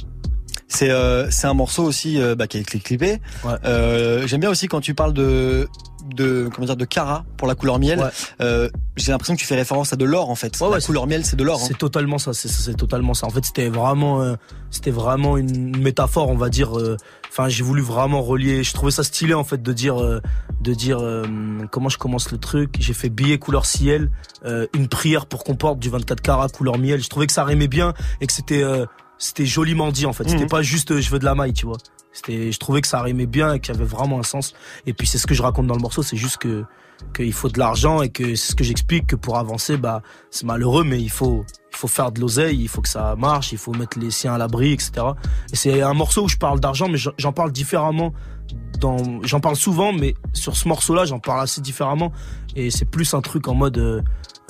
C'est euh, c'est un morceau aussi euh, bah, qui est cli- clippé. Euh, J'aime bien aussi quand tu parles de de comment dire de Cara pour la couleur miel. Euh, J'ai l'impression que tu fais référence à de l'or en fait. la couleur miel, c'est de l'or. hein. C'est totalement ça, c'est c'est totalement ça. En fait, c'était vraiment, euh, c'était vraiment une métaphore, on va dire. euh, Enfin, j'ai voulu vraiment relier. Je trouvais ça stylé en fait de dire, euh, de dire euh, comment je commence le truc. J'ai fait billet couleur ciel, euh, une prière pour qu'on porte du 24 carats couleur miel. Je trouvais que ça rimait bien et que c'était, euh, c'était joliment dit en fait. C'était Mhm. pas juste euh, je veux de la maille, tu vois. C'était, je trouvais que ça rimait bien et qu'il y avait vraiment un sens. Et puis c'est ce que je raconte dans le morceau, c'est juste que qu'il faut de l'argent et que c'est ce que j'explique que pour avancer, bah c'est malheureux, mais il faut il faut faire de l'oseille, il faut que ça marche, il faut mettre les siens à l'abri, etc. Et c'est un morceau où je parle d'argent, mais j'en- j'en parle différemment. Dans, j'en parle souvent, mais sur ce morceau-là, j'en parle assez différemment. Et c'est plus un truc en mode euh,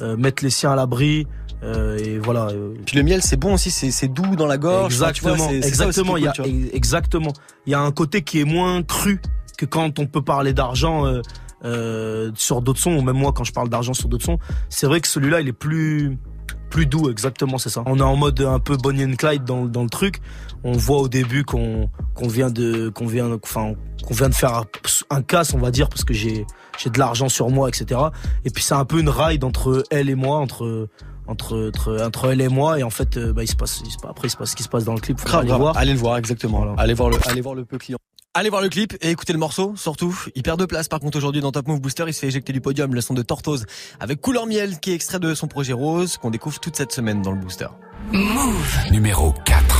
euh, mettre les siens à l'abri. Euh, et voilà. euh, Puis le miel, c'est bon aussi, c'est doux dans la gorge. Tu vois, Exactement, exactement. Il y a exactement. Il y a un côté qui est moins cru que quand on peut parler d'argent euh, euh, sur d'autres sons, ou même moi quand je parle d'argent sur d'autres sons. C'est vrai que celui-là, il est plus plus doux, exactement, c'est ça. On est en mode un peu Bonnie and Clyde dans, dans le truc. On voit au début qu'on qu'on vient de qu'on vient enfin qu'on vient de faire un, un casse, on va dire, parce que j'ai j'ai de l'argent sur moi, etc. Et puis c'est un peu une ride entre elle et moi, entre entre entre, entre elle et moi. Et en fait, euh, bah, il se passe il se passe- après il se passe ce qui se passe dans le clip. Faut Grave, aller voir. Allez le voir, exactement. Allez voir le, allez voir le peu client. Allez voir le clip et écoutez le morceau, surtout. Il perd de place par contre aujourd'hui dans Top Move Booster. Il se fait éjecter du podium le son de Tortoise avec Couleur Miel qui est extrait de son projet Rose qu'on découvre toute cette semaine dans le Booster. Move. Numéro 4.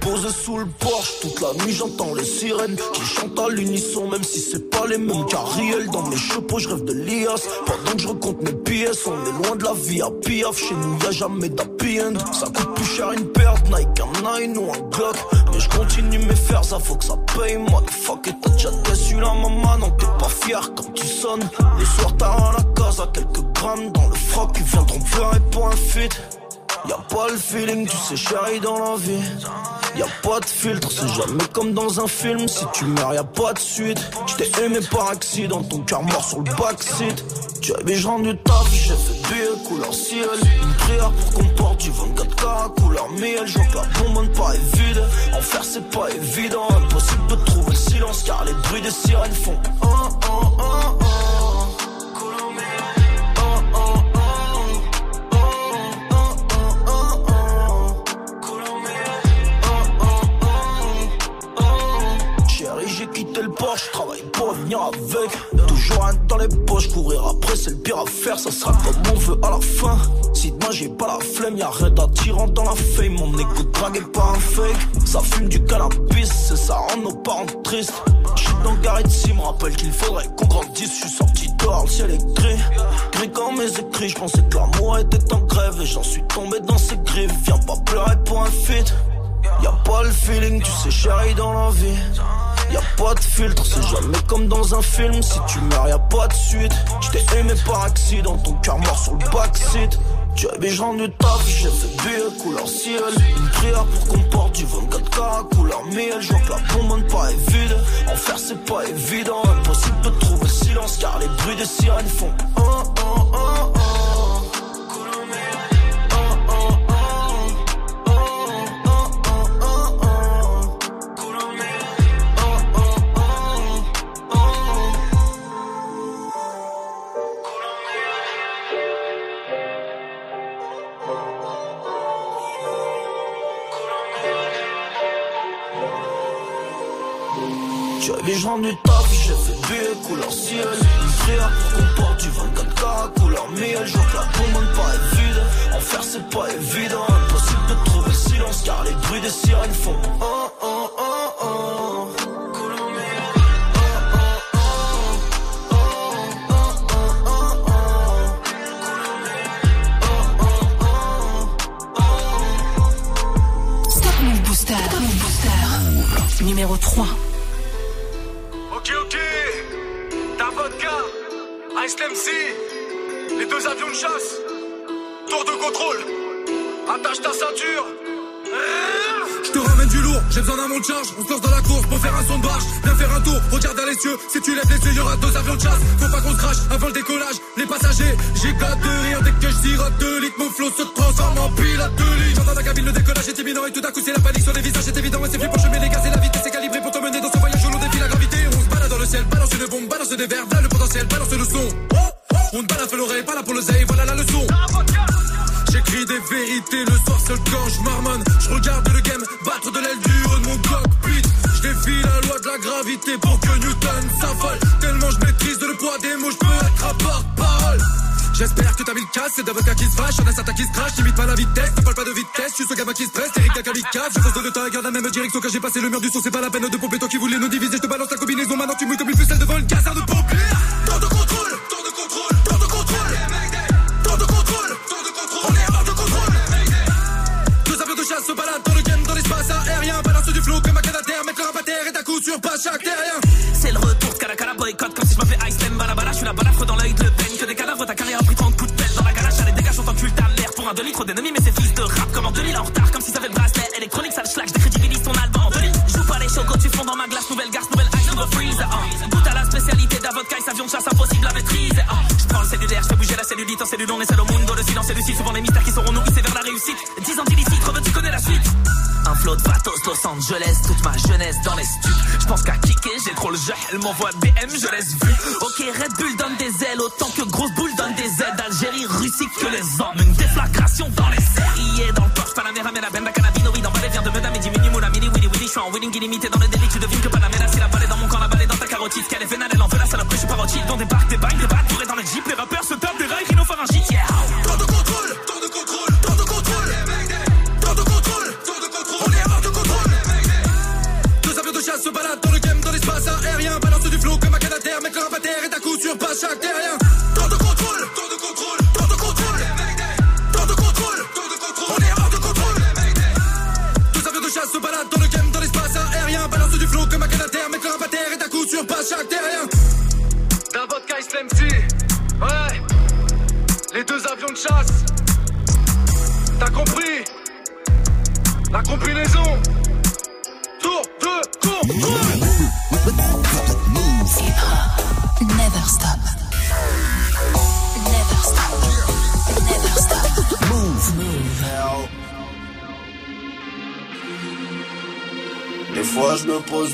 Posé sous le porche, toute la nuit j'entends les sirènes qui chantent à l'unisson, même si c'est pas les mêmes carriels. Dans mes chapeaux, je rêve de l'IAS. Pendant que je recompte mes pièces, on est loin de la vie à piaf. Chez nous, y a jamais d'happy end. Ça coûte plus cher une perte, Nike, un Nine ou un Glock. Mais je continue mes fers, ça faut que ça paye. Motherfuck, et t'as déjà déçu la maman, non, t'es pas fier quand tu sonnes. Le soir, t'as la case à quelques grammes dans le froc. Ils viendront pleurer pour un feat. Y'a pas le feeling, tu sais, chérie, dans la vie. Y'a pas de filtre, c'est jamais comme dans un film. Si tu meurs, y'a pas de suite. J't'ai aimé par accident, ton cœur mort sur le backseat. Tu avais je rendu taf, j'ai fait billet couleur ciel. Une prière pour qu'on porte du 24K couleur miel. Je que la bonbonne pas est vide. En faire, c'est pas évident. Impossible de trouver le silence car les bruits des sirènes font. Oh, oh, oh, je travaille pour venir avec. Toujours un dans les poches, courir après, c'est le pire à faire, ça sera comme on veut à la fin. Si demain j'ai pas la flemme, y'a rien d'attirant dans la fame. Mon égo dragué par un fake. Ça fume du cannabis, c'est ça rend nos parents tristes. J'suis dans Gareth si me rappelle qu'il faudrait qu'on grandisse. J'suis sorti dehors, le ciel est gris. Gris comme mes écrits, j'pensais que l'amour était en grève. Et j'en suis tombé dans ses griffes. Viens pas pleurer pour un feat. Y'a pas le feeling, tu sais, chérie, dans la vie. Y'a pas de filtre, c'est jamais comme dans un film. Si tu meurs, y'a pas de suite. J't'ai aimé par accident, ton cœur mort sur le backseat. Tu avais rendu taf, j'ai fait billet couleur ciel. Une prière pour qu'on porte du 24K couleur miel. Je vois que la bonbonne pas est vide. En faire, c'est pas évident. Impossible de trouver le silence car les bruits des sirènes font. Oh, oh, oh, oh. Tu avais je rendu taf, j'ai fait billet couleur ciel Une prière pour qu'on porte du 24K couleur miel Je vois que la bombe pas vide En faire c'est pas évident Impossible de trouver silence car les bruits des sirènes font oh, oh, oh, oh. Numéro 3. MC, les deux avions de chasse, tour de contrôle. Attache ta ceinture. Je te ramène du lourd, j'ai besoin d'un monte charge. On se lance dans la course pour faire un son de barge. Viens faire un tour, regarde dans les cieux. Si tu lèves les yeux, y'aura deux avions de chasse. Faut pas qu'on se crache avant le décollage. Les passagers, j'éclate de rire dès que je sirote deux litres. Mon flow se transforme en pilote de ligne. J'entends la cabine, le décollage est imminent et tout d'un coup c'est la panique sur les visages. C'est évident, et c'est flippant. Je les gaz et la vitesse est calibrée pour t'emmener dans ce voyage où l'on défie la gravité. On se balade dans le ciel, balance une bombe, balance des verres. Le potentiel, balance le son. On te balade l'oreille, pas là pour le voilà la leçon. J'écris des vérités le soir seul quand je marmonne. Je regarde le game battre de l'aile du haut de mon cockpit. Je défie la loi de la gravité pour que Newton s'affole. Tellement je maîtrise le poids des mots, je peux être à porte-parole. J'espère que t'as mis le casse, c'est d'avocat qui se vache, y'en a certains qui se crachent, limite pas la vitesse, ne parle pas de vitesse, je suis ce gamin qui se presse, Eric la kamikaze, je fonce de le et garde la même direction quand j'ai passé le mur du son, c'est pas la peine de pomper toi qui voulais nous diviser, je te balance la combinaison, maintenant tu mouilles comme une pucelle devant une caserne de pompiers. Coup sur pas chaque terrien. M'envoie BM, je laisse vu. Ok, Red Bull donne des ailes, autant que Grosse Boule donne des aides. Algérie, Russie, que les hommes,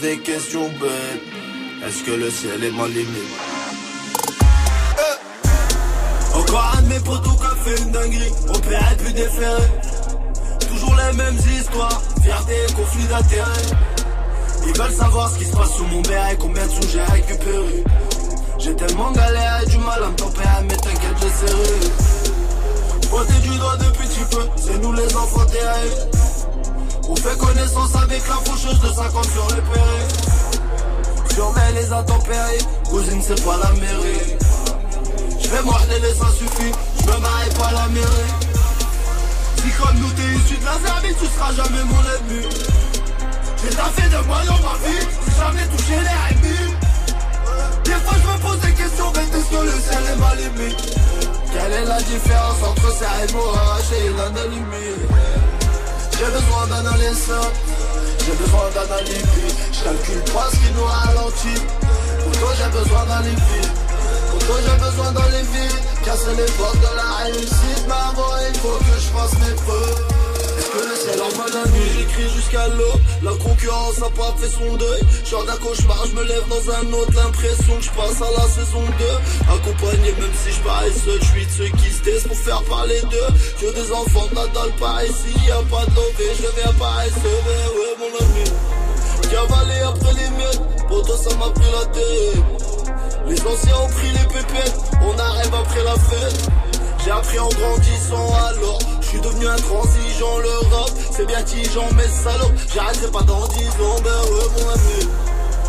des questions. Est-ce que le ciel est ma limite? Eh Encore un de mes potos qui a fait une dinguerie. Opéré plus déféré. Toujours les mêmes histoires. Fierté et conflit d'intérêt. Ils veulent savoir ce qui se passe sous mon béret. Combien de sous j'ai récupéré. J'ai tellement galéré, du mal à me tempérer. Mais t'inquiète, j'ai serré. Pointé du doigt depuis petit peu. C'est nous les enfants terribles. On fait connaissance avec la faucheuse de 50 sur les périls. Surveille les intempéries, cousine c'est pas la mairie. Je vais les ça suffit, je me marie pas la mairie. Si comme nous t'es issu de la Serbie, tu seras jamais mon ennemi. J'ai fait de moi dans ma vie, j'ai jamais touché les ennemis. Des fois je me pose des questions, mais est-ce que le ciel est ma limite? Quelle est la différence entre ça et Morache et l'anonymie j'ai besoin d'un adolescent, j'ai besoin d'un alibi. Je calcule pas ce qui nous ralentit. Pour toi j'ai besoin d'un alibi. Pour j'ai besoin d'un alibi. Casser les portes de la réussite, maman, il faut que je fasse mes preuves. Ciel en la J'écris jusqu'à l'eau, la concurrence a pas fait son deuil. Genre d'un cauchemar, je me lève dans un autre, l'impression que je passe à la saison 2. Accompagné, même si je parais seul, je suis de ceux qui se taisent pour faire parler d'eux. Que des enfants n'attendent pas ici, y a pas de je viens pas mais ouais mon ami. avalé après les miettes. Poto, ça m'a pris la tête. Les anciens ont pris les pépettes, on arrive après la fête. J'ai appris en grandissant alors, je suis devenu intransigeant. Le rap, c'est bien tigeant, mais salope, j'arrêterai pas dans 10 ans. Ben ouais, mon ami,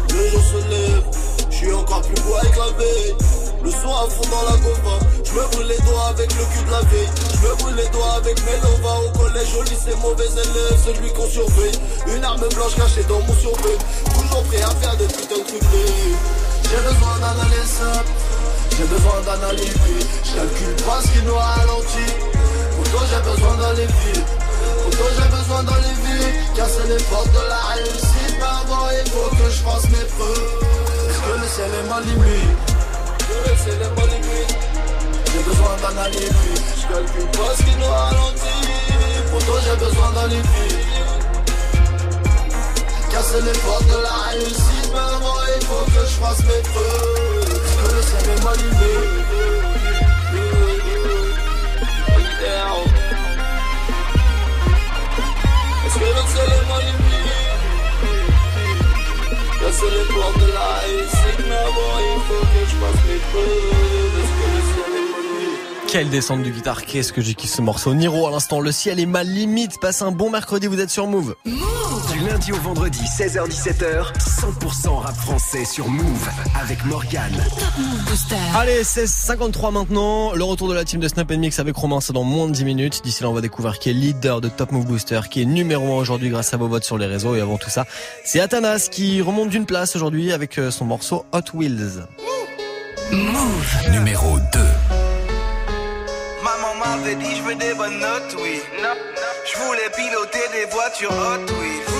le jour se lève, je suis encore plus beau avec la veille. Le son à fond dans la gova, je me brûle les doigts avec le cul de la veille. Je me brûle les doigts avec mes lovas au collège, au lycée, mauvais élève, celui qu'on surveille. Une arme blanche cachée dans mon survêt, toujours prêt à faire des putains de trucs. J'ai besoin d'un aller j'ai besoin alibi. Je calcule pas ce qui nous ralentit. Pour j'ai besoin d'aller vite. Pour j'ai besoin d'aller vite. Casser les portes de la réussite. Mais avant il faut que je fasse mes preuves. Que le ciel est ma limite Le ciel est ma limite. J'ai besoin d'un alibi. Je calcule pas ce qui nous ralentit. Pour toi j'ai besoin d'aller. Casser les portes de la réussite. Mais avant il faut que je fasse mes preuves. Que le ciel est m'allumer Est-ce Casser les portes de la réussite Mais avant il faut que je fasse mes preuves Est-ce que le ciel est m'allumer Quelle descente du guitare, qu'est-ce que j'ai kiffé ce morceau. Niro à l'instant, le ciel est ma limite. Passe un bon mercredi, vous êtes sur Move. Lundi au vendredi, 16h-17h, 100% rap français sur Move avec Morgane. Allez, 16h53 maintenant. Le retour de la team de Snap Mix avec Romain, c'est dans moins de 10 minutes. D'ici là, on va découvrir qui est leader de Top Move Booster, qui est numéro 1 aujourd'hui grâce à vos votes sur les réseaux. Et avant tout ça, c'est Athanas qui remonte d'une place aujourd'hui avec euh, son morceau Hot Wheels. Move numéro 2. Maman m'avait dit je veux des bonnes notes, oui. Je voulais piloter des voitures Hot Wheels.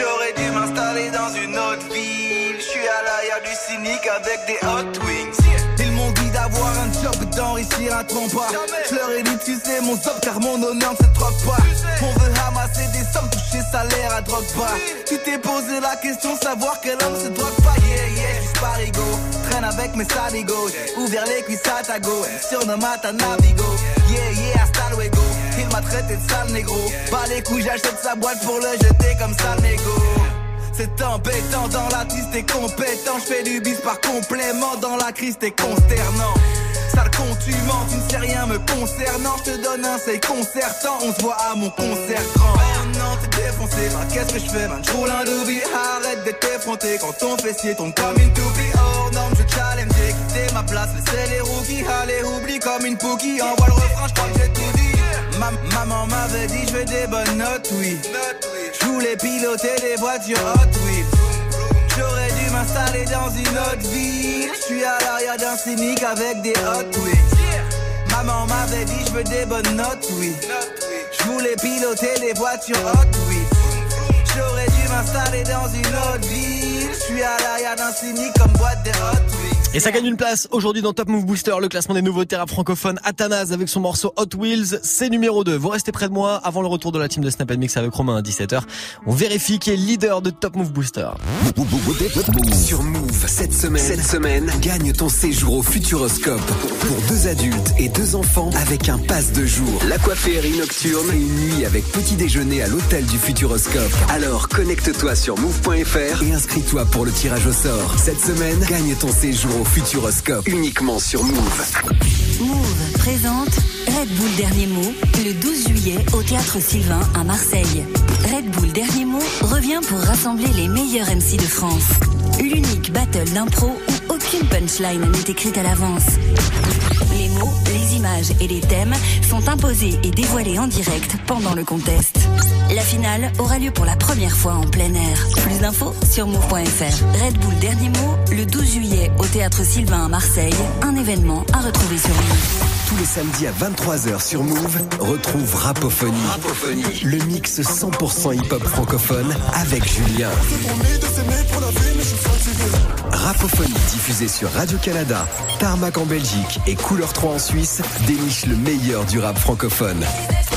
J'aurais dû m'installer dans une autre ville. Je suis à l'arrière du cynique avec des Hot Wings. Ils m'ont dit d'avoir un job et d'enrichir un trompa. Je leur ai dit tu sais mon job car mon honneur ne se troque pas. On veut ramasser des sommes, toucher salaire à drogue pas. Tu t'es posé la question savoir quel homme se drogue pas. Yeah yeah, je parigo. Traîne avec mes saligos. Ouvert les cuisses à ta go. Surnomme à ta navigo. Yeah yeah, hasta luego. M'a traité de sale négro. Pas les couilles, j'achète sa boîte pour le jeter comme sale négo. C'est embêtant dans la tisse, t'es compétent. J'fais du bis par complément. Dans la crise, t'es consternant. Sale con, tu mens, tu ne sais rien me concernant. Je te donne un seil concertant. On se voit à mon concert grand. Oh non, t'es défoncé. Bah, qu'est-ce que je fais, man? J'roule un doobie. Arrête d'être effronté quand ton fessier tombe comme une toupie. Oh non, je challenge, j'ai quitté ma place. Laissez les rookies. Allez, oublie comme une pookie. Envoie le refrain, j'crois que j'ai. Ma- maman m'avait dit, je veux des bonnes notes, oui. Je voulais piloter des voitures Hot Wheels. J'aurais dû m'installer dans une autre ville. Je suis à l'arrière d'un cynique avec des Hot Wheels. Maman m'avait dit, je veux des bonnes notes, oui. Je voulais piloter des voitures Hot Wheels. J'aurais dû m'installer dans une autre ville. Je suis à l'arrière d'un cynique comme boîte des Hot. Et ça gagne une place aujourd'hui dans Top Move Booster, le classement des nouveautés rap francophones. Athanas avec son morceau Hot Wheels, c'est numéro 2. Vous restez près de moi avant le retour de la team de Snap Mix avec Romain à 17h. On vérifie qui est leader de Top Move Booster. Sur Move, cette semaine, cette semaine, gagne ton séjour au Futuroscope pour deux adultes et deux enfants avec un pass de jour. La coifferie nocturne et une nuit avec petit déjeuner à l'hôtel du Futuroscope. Alors connecte-toi sur move.fr et inscris-toi pour le tirage au sort. Cette semaine, gagne ton séjour au Futuroscope uniquement sur Move. Move présente Red Bull Dernier Mot le 12 juillet au Théâtre Sylvain à Marseille. Red Bull Dernier Mot revient pour rassembler les meilleurs MC de France. L'unique battle d'impro où aucune punchline n'est écrite à l'avance. Images et les thèmes sont imposés et dévoilés en direct pendant le contest. La finale aura lieu pour la première fois en plein air. Plus d'infos sur move.fr. Red Bull Dernier Mot le 12 juillet au Théâtre Sylvain à Marseille. Un événement à retrouver sur Move. Tous les samedis à 23h sur Move, retrouve Rapophonie. Le mix 100% hip-hop francophone avec Julien. Rapophonie diffusée sur Radio-Canada, Tarmac en Belgique et Couleur 3 en Suisse déniche le meilleur du rap francophone.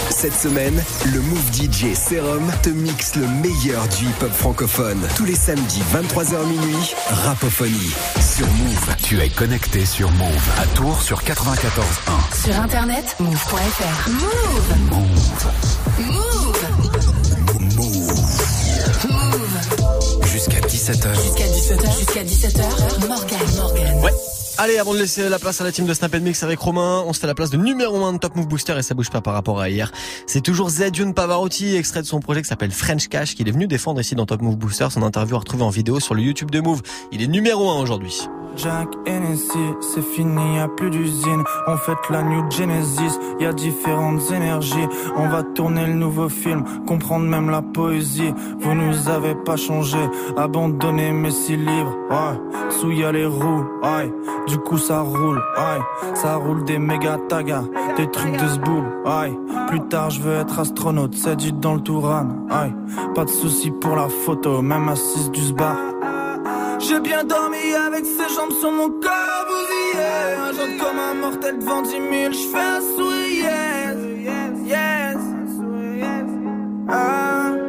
Cette semaine, le Move DJ Serum te mixe le meilleur du hip-hop francophone. Tous les samedis 23h minuit, Rapophonie sur Move. Tu es connecté sur Move à Tours sur 94.1. Sur internet, move.fr. Move. Move. Move. 17h. Jusqu'à 17h. Jusqu'à 17h. Morgan, Morgan. Ouais. Allez, avant de laisser la place à la team de Snap Mix avec Romain, on se fait la place de numéro 1 de Top Move Booster et ça bouge pas par rapport à hier. C'est toujours Zedjun Pavarotti, extrait de son projet qui s'appelle French Cash, qu'il est venu défendre ici dans Top Move Booster. Son interview à retrouver en vidéo sur le YouTube de Move. Il est numéro 1 aujourd'hui. Du coup ça roule, ouais. Ça roule des méga tagas, des trucs de zboub, ouais. Plus tard je veux être astronaute, c'est du dans le Touran, ouais. Pas de soucis pour la photo, même assise du sbar. J'ai bien dormi avec ses jambes sur mon corps bousillé Un genre comme un mortel devant dix mille Je fais un sourire, yes, yes, Ah, ah.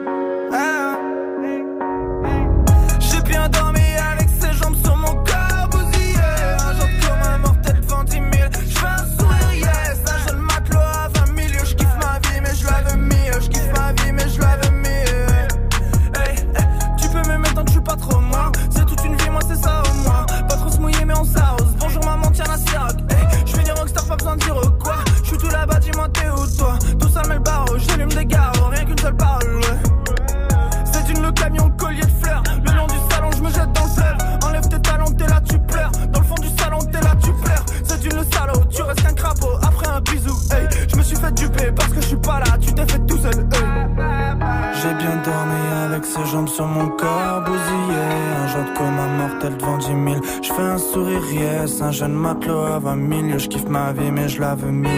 Vie mais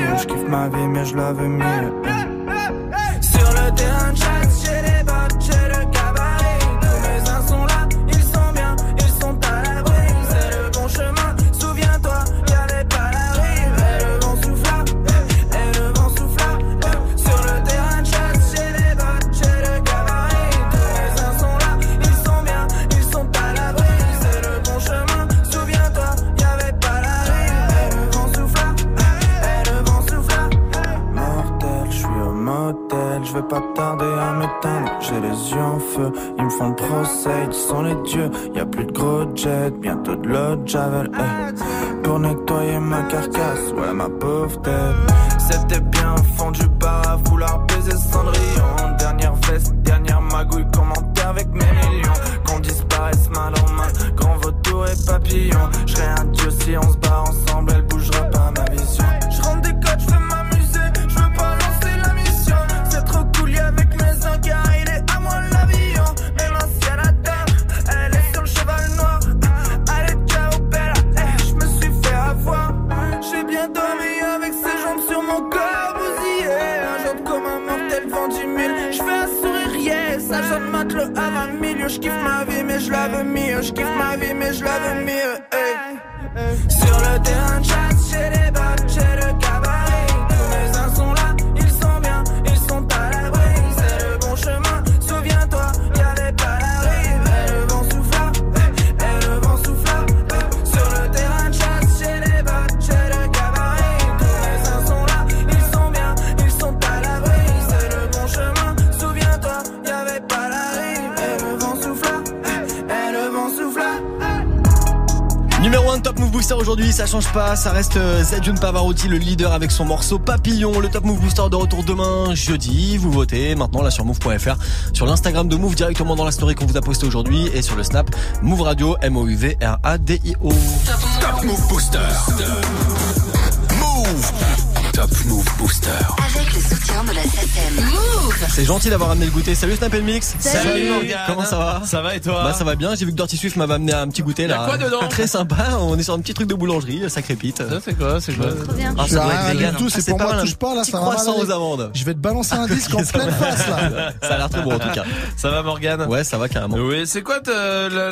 20 milieux. Je kiffe ma vie, mais je la mieux. Je kiffe ma vie, mais je la mieux. hey. Sur le terrain de aujourd'hui, ça change pas, ça reste euh, Zedjun Pavarotti, le leader avec son morceau Papillon. Le Top Move Booster de retour demain, jeudi. Vous votez maintenant là sur move.fr, sur l'Instagram de Move directement dans la story qu'on vous a posté aujourd'hui et sur le Snap Move Radio, M-O-U-V-R-A-D-I-O. Top Move Booster. Move. Top Move Booster. Avec le soutien de la SACEM. Move C'est gentil d'avoir amené le goûter. Salut Snap Mix. Salut, Morgane. Comment ça va Ça va et toi Bah ça va bien. J'ai vu que Dirty Swift m'avait amené un petit goûter là. Y a quoi dedans [LAUGHS] Très sympa. On est sur un petit truc de boulangerie, ça crépite. Ça c'est quoi C'est quoi Trop bien. Ah, Je suis ça doit rien être vegan. tout, Ah, c'est pour pas moi, touche pas, là, petit ça va croissant aux amandes. Je vais te balancer un [LAUGHS] disque en pleine face là. Ça a l'air très bon en tout cas. Ça va Morgane Ouais, ça va carrément. Oui, c'est quoi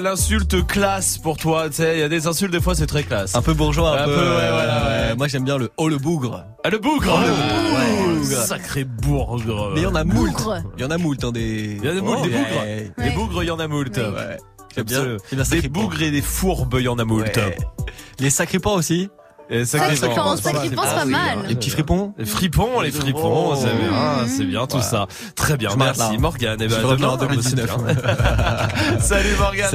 l'insulte classe pour toi Tu sais, il y a des insultes des fois c'est très classe. Un peu bourgeois, un, Un peu. euh. Moi j'aime bien le oh le bougre. Ah le bougre Oh, le bougre. Sacré bougre Mais il y en a moult. Il y en a moult hein, des. Il y en a moult, Oh, des bougres. ouais. Des bougres, il y en a moult. Ouais. J'aime bien. Bien Des bougres et des fourbes, il y en a moult. Ouais. Les sacripants aussi. Et Ça, sacré c'est Ah pas oui, mal. Les petits fripons. Les fripons, les fripons, Oh. c'est bien, c'est bien tout Ouais. ça. Très bien, Je merci. Morgane. Et Je ben, reviens demain, en 2019. [LAUGHS] Salut Morgane.